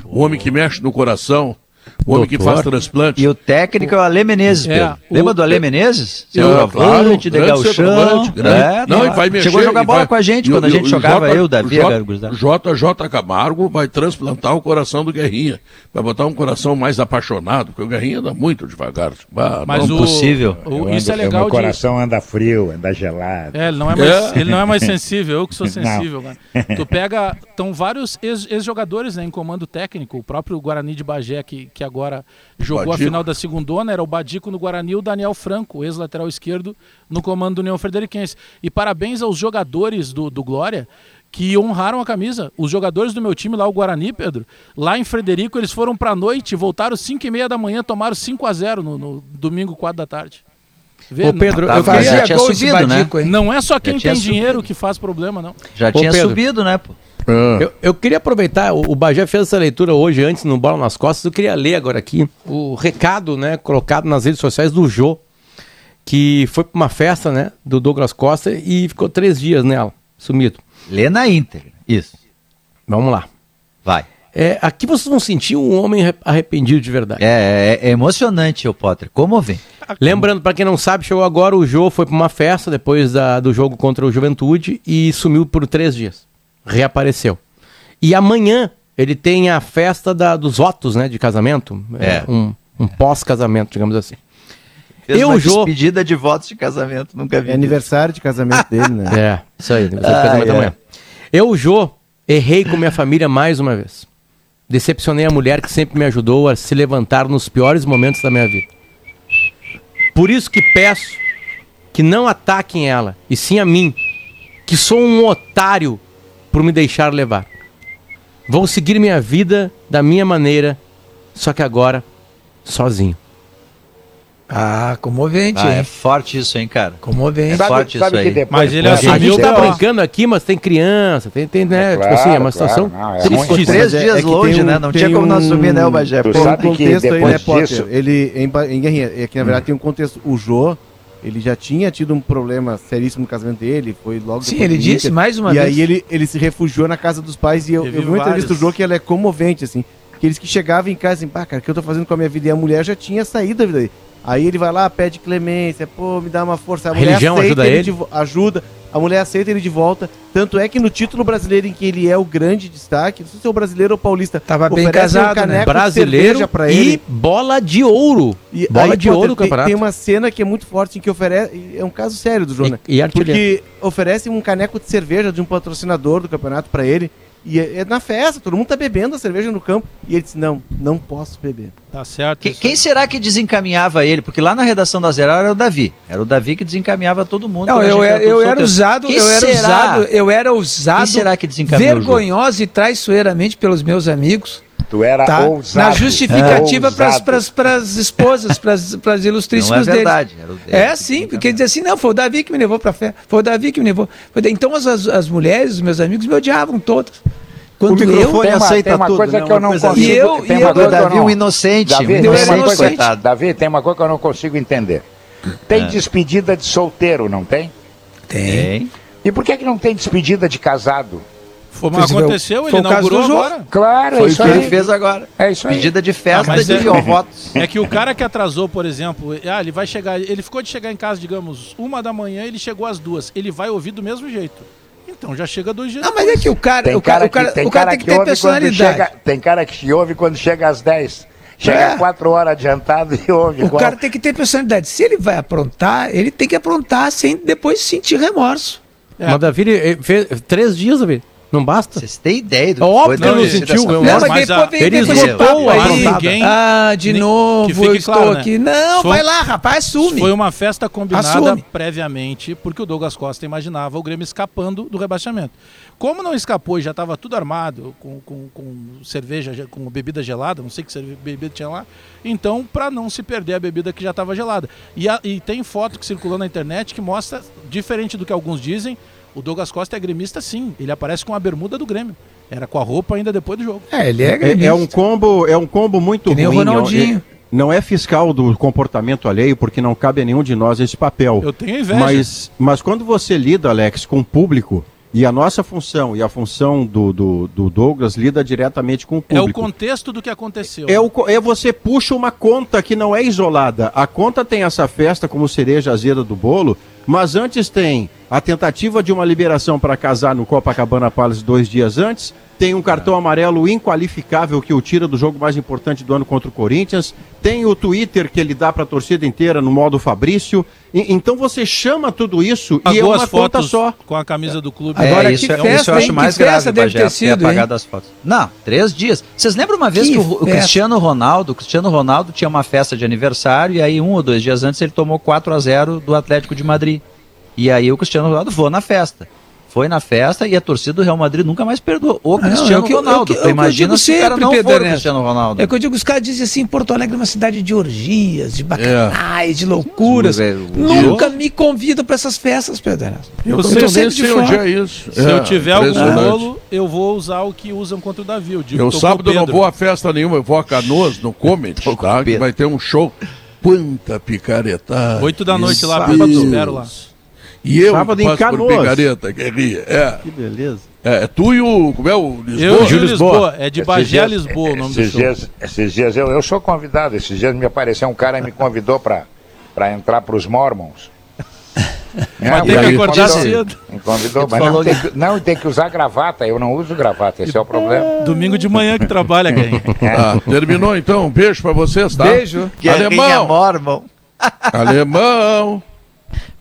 o homem que mexe no coração, o homem que faz transplante. E o técnico é o Ale Menezes, é. Lembra do Ale Menezes? Seu é, claro, de Galchão. É, não, e vai mexer. Chegou a jogar bola vai, com a gente quando a gente jogava, eu, Davi, JJ Camargo vai transplantar o coração do Guerrinha. Vai botar um coração mais apaixonado, porque o Guerrinha anda muito devagar. Bah, Mas não o, possível. O, isso ando, é legal. O coração de... anda frio, anda gelado. É, ele não é mais, é. Ele não é mais sensível, eu que sou sensível. Tu pega. Estão vários ex-jogadores né, em comando técnico, o próprio Guarani de Bagé, que, que agora jogou Badico. a final da segundona, era o Badico no Guarani e o Daniel Franco, ex-lateral esquerdo, no comando do União Frederiquense. E parabéns aos jogadores do, do Glória que honraram a camisa. Os jogadores do meu time lá, o Guarani, Pedro, lá em Frederico, eles foram para a noite, voltaram 5 e meia da manhã, tomaram 5 a 0 no, no domingo, 4 da tarde. Vê, Ô Pedro, eu queria já tinha subido, né? Não é só quem tem subido. dinheiro que faz problema, não. Já Ô, tinha Pedro, subido, né, pô? Ah. Eu, eu, queria aproveitar, o, o Bagé fez essa leitura hoje, antes no Bola nas Costas, eu queria ler agora aqui o recado, né, colocado nas redes sociais do Jô, que foi para uma festa, né, do Douglas Costa e ficou três dias nela, sumido. Lê na íntegra, isso. Vamos lá. Vai. É, aqui vocês vão sentir um homem arrependido de verdade. É, é, é emocionante, o Potter. Como vem? Lembrando, para quem não sabe, chegou agora, o Jô foi para uma festa depois da, do jogo contra o Juventude e sumiu por três dias. Reapareceu. E amanhã ele tem a festa da, dos votos, né, de casamento. É. Um, um pós-casamento, digamos assim. Fez eu, uma Jô... despedida de votos de casamento, nunca vi. É aniversário de casamento dele, né? É, isso aí, aniversário ah, de casamento é. amanhã. Eu, Jô, errei com minha família mais uma vez. Decepcionei a mulher que sempre me ajudou a se levantar nos piores momentos da minha vida. Por isso que peço que não ataquem ela, e sim a mim, que sou um otário por me deixar levar. Vou seguir minha vida da minha maneira, só que agora sozinho. Ah, comovente, ah, É forte isso, hein, cara? Comovente. É forte isso aí. Mas ele assumiu... A gente tá brincando aqui, mas tem criança, tem, tem né? É, claro, tipo assim, é uma situação... Claro, não, é Ficou três é, dias é longe, um, né? Não tinha como um... não assumir, né, o Bagé? Tu sabe um contexto aí, né, Potter? Disso... Ele, em, em Guerrinha, é que na verdade hum. tem um contexto... O Jô, ele já tinha tido um problema seríssimo no casamento dele, foi logo Sim, ele disse mais uma e vez. E aí ele, ele se refugiou na casa dos pais e eu, eu vi uma entrevista do Jô que ela é comovente, assim. Aqueles que chegavam em casa assim, pá, cara, o que eu tô fazendo com a minha vida? E a mulher já tinha saído da vida dele. Aí ele vai lá, pede clemência, pô, me dá uma força. A, a mulher religião ajuda ele? ele de, ajuda. A mulher aceita ele de volta. Tanto é que no título brasileiro em que ele é o grande destaque, não sei se é o brasileiro ou paulista, tava bem casado, um né? Brasileiro para ele e bola de ouro. E bola aí, de ouro do campeonato. Tem uma cena que é muito forte em que oferece, é um caso sério do Jonas. E, e porque oferece um caneco de cerveja de um patrocinador do campeonato para ele. E é, é, na festa, todo mundo tá bebendo a cerveja no campo. E ele disse: Não, não posso beber. Tá certo. Que, quem será que desencaminhava ele? Porque lá na redação da Zero era o Davi. Era o Davi que desencaminhava todo mundo. Não, eu, eu, eu era usado, eu era usado, eu era usado. Quem será que desencaminhou? Vergonhosa e traiçoeiramente pelos meus amigos. Tu era tá? ousado. Na justificativa para as esposas, para as ilustríssimas não é verdade, deles. É sim, porque diz assim, não, foi o Davi que me levou para fé, foi o Davi que me levou. Então as, as mulheres, os meus amigos me odiavam todas. Quando o microfone eu, aceita tem uma, tudo, coisa né? que eu não coisa consigo. E eu, tem e uma eu, Davi, um inocente, Davi, um inocente, coisa, coitado. Davi, tem uma coisa que eu não consigo entender. Tem é. despedida de solteiro, não tem? Tem. E por que, que não tem despedida de casado? Foi, mas aconteceu, ele inaugurou agora. Claro, é Foi é isso o que aí. ele fez agora. É isso aí. Pedida de festa ah, de é, votos. É que o cara que atrasou, por exemplo, ah, ele vai chegar, ele ficou de chegar em casa, digamos, uma da manhã, ele chegou às duas. Ele vai ouvir do mesmo jeito. Então já chega dois dias. Não, mas é que o cara, tem o cara, o cara, tem, o cara, tem que, ter personalidade. Chega, tem cara que te ouve quando chega às 10. Chega é. quatro horas adiantado e ouve. O cara tem que ter personalidade. Se ele vai aprontar, ele tem que aprontar sem depois sentir remorso. É. Mas Davi fez três dias, Davi. Não basta? Vocês têm ideia do Óbvio que não sentiu. Não, mas, mas depois vem ele esgotou aí. Ninguém, ah, de novo, eu estou claro, né? aqui. Não, foi, vai lá, rapaz, assume. Foi uma festa combinada assume. previamente, porque o Douglas Costa imaginava o Grêmio escapando do rebaixamento. Como não escapou e já estava tudo armado, com, com, com, cerveja, com bebida gelada, não sei que bebida tinha lá, então, para não se perder a bebida que já estava gelada. E, a, e tem foto que circulou na internet que mostra, diferente do que alguns dizem, o Douglas Costa é gremista sim, ele aparece com a bermuda do Grêmio. Era com a roupa ainda depois do jogo. É, ele é gremista. É, é um combo, é um combo muito que ruim. O Ronaldinho. É, não é fiscal do comportamento alheio, porque não cabe a nenhum de nós esse papel. Eu tenho inveja. Mas, mas quando você lida, Alex, com o público, e a nossa função e a função do, do, do, Douglas lida diretamente com o público. É o contexto do que aconteceu. É, o, é você puxa uma conta que não é isolada. A conta tem essa festa como cereja azeda do bolo, mas antes tem a tentativa de uma liberação para casar no Copacabana Palace dois dias antes. Tem um cartão amarelo inqualificável que o tira do jogo mais importante do ano contra o Corinthians. Tem o Twitter que ele dá para a torcida inteira no modo Fabrício. E, então você chama tudo isso Pagou e é uma conta só. Com a camisa do clube. Agora, é, isso, é, festa, isso eu acho mais grave, deve ter sido, apagado as fotos. Não, três dias. Vocês lembram uma vez que, que o, o, Cristiano Ronaldo, o Cristiano Ronaldo tinha uma festa de aniversário e aí um ou dois dias antes ele tomou 4 a 0 do Atlético de Madrid. E aí o Cristiano Ronaldo voou na festa. Foi na festa e a torcida do Real Madrid nunca mais perdoou o Cristiano não, é Ronaldo. Eu, eu, eu, imagina se o cara não Pedro for o Cristiano Ronaldo. É que eu digo, os caras dizem assim, Porto Alegre é uma cidade de orgias, de bacanais, é. de loucuras. É, nunca me convidam para essas festas, Pedro Eu, eu sei, sei onde é isso. Se eu tiver algum bolo, eu vou usar o que usam contra o Davi. Eu, digo, eu sábado não vou a festa nenhuma, eu vou a Canoas, no Comedy, tá? Que vai ter um show. Quanta picaretada. Oito da noite lá, Pedro, espero lá. E eu Sábado passo em por picareta, que ria. É. Que beleza. É, é, tu e o. Como é o Lisboa? Eu e o Lisboa. Lisboa. É de Bagé a Lisboa o nome esses do dias, Esses dias eu, eu sou convidado. Esses dias me apareceu um cara e me convidou para entrar para os Mormons. É, mas tem que acordar cedo. Me convidou, mas não tem, que, não, tem que usar gravata. Eu não uso gravata, esse é o problema. Domingo de manhã que trabalha, quem? É. Ah, terminou então. Um beijo para vocês, tá? Beijo. Alemão. Mormon. Alemão.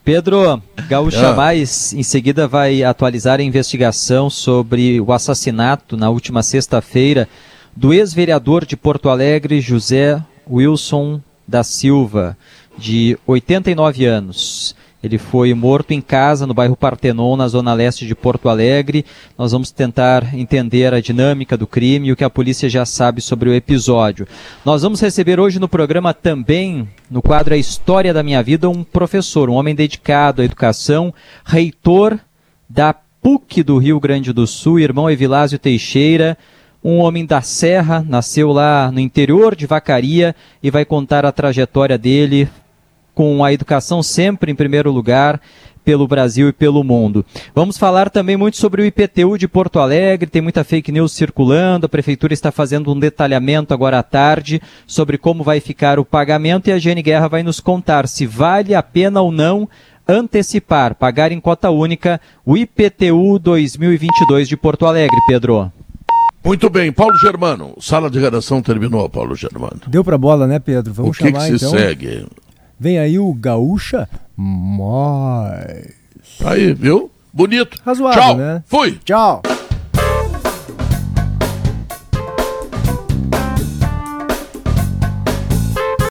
Pedro, Gaúcha ah. Mais em seguida vai atualizar a investigação sobre o assassinato na última sexta-feira do ex-vereador de Porto Alegre, José Wilson da Silva, de 89 anos. Ele foi morto em casa no bairro Partenon, na zona leste de Porto Alegre. Nós vamos tentar entender a dinâmica do crime e o que a polícia já sabe sobre o episódio. Nós vamos receber hoje no programa também, no quadro A História da Minha Vida, um professor, um homem dedicado à educação, reitor da PUC do Rio Grande do Sul, irmão Evilásio Teixeira um homem da Serra, nasceu lá no interior de Vacaria e vai contar a trajetória dele, com a educação sempre em primeiro lugar pelo Brasil e pelo mundo. Vamos falar também muito sobre o IPTU de Porto Alegre, tem muita fake news circulando, a prefeitura está fazendo um detalhamento agora à tarde sobre como vai ficar o pagamento e a Gene Guerra vai nos contar se vale a pena ou não antecipar, pagar em cota única o IPTU 2022 de Porto Alegre, Pedro. Muito bem, Paulo Germano, sala de redação terminou, Paulo Germano. Deu para bola, né, Pedro? Vamos o que chamar que se então. segue? Vem aí o Gaúcha Mais. Aí, viu? Bonito. Razoável, Tchau. né? Fui. Tchau.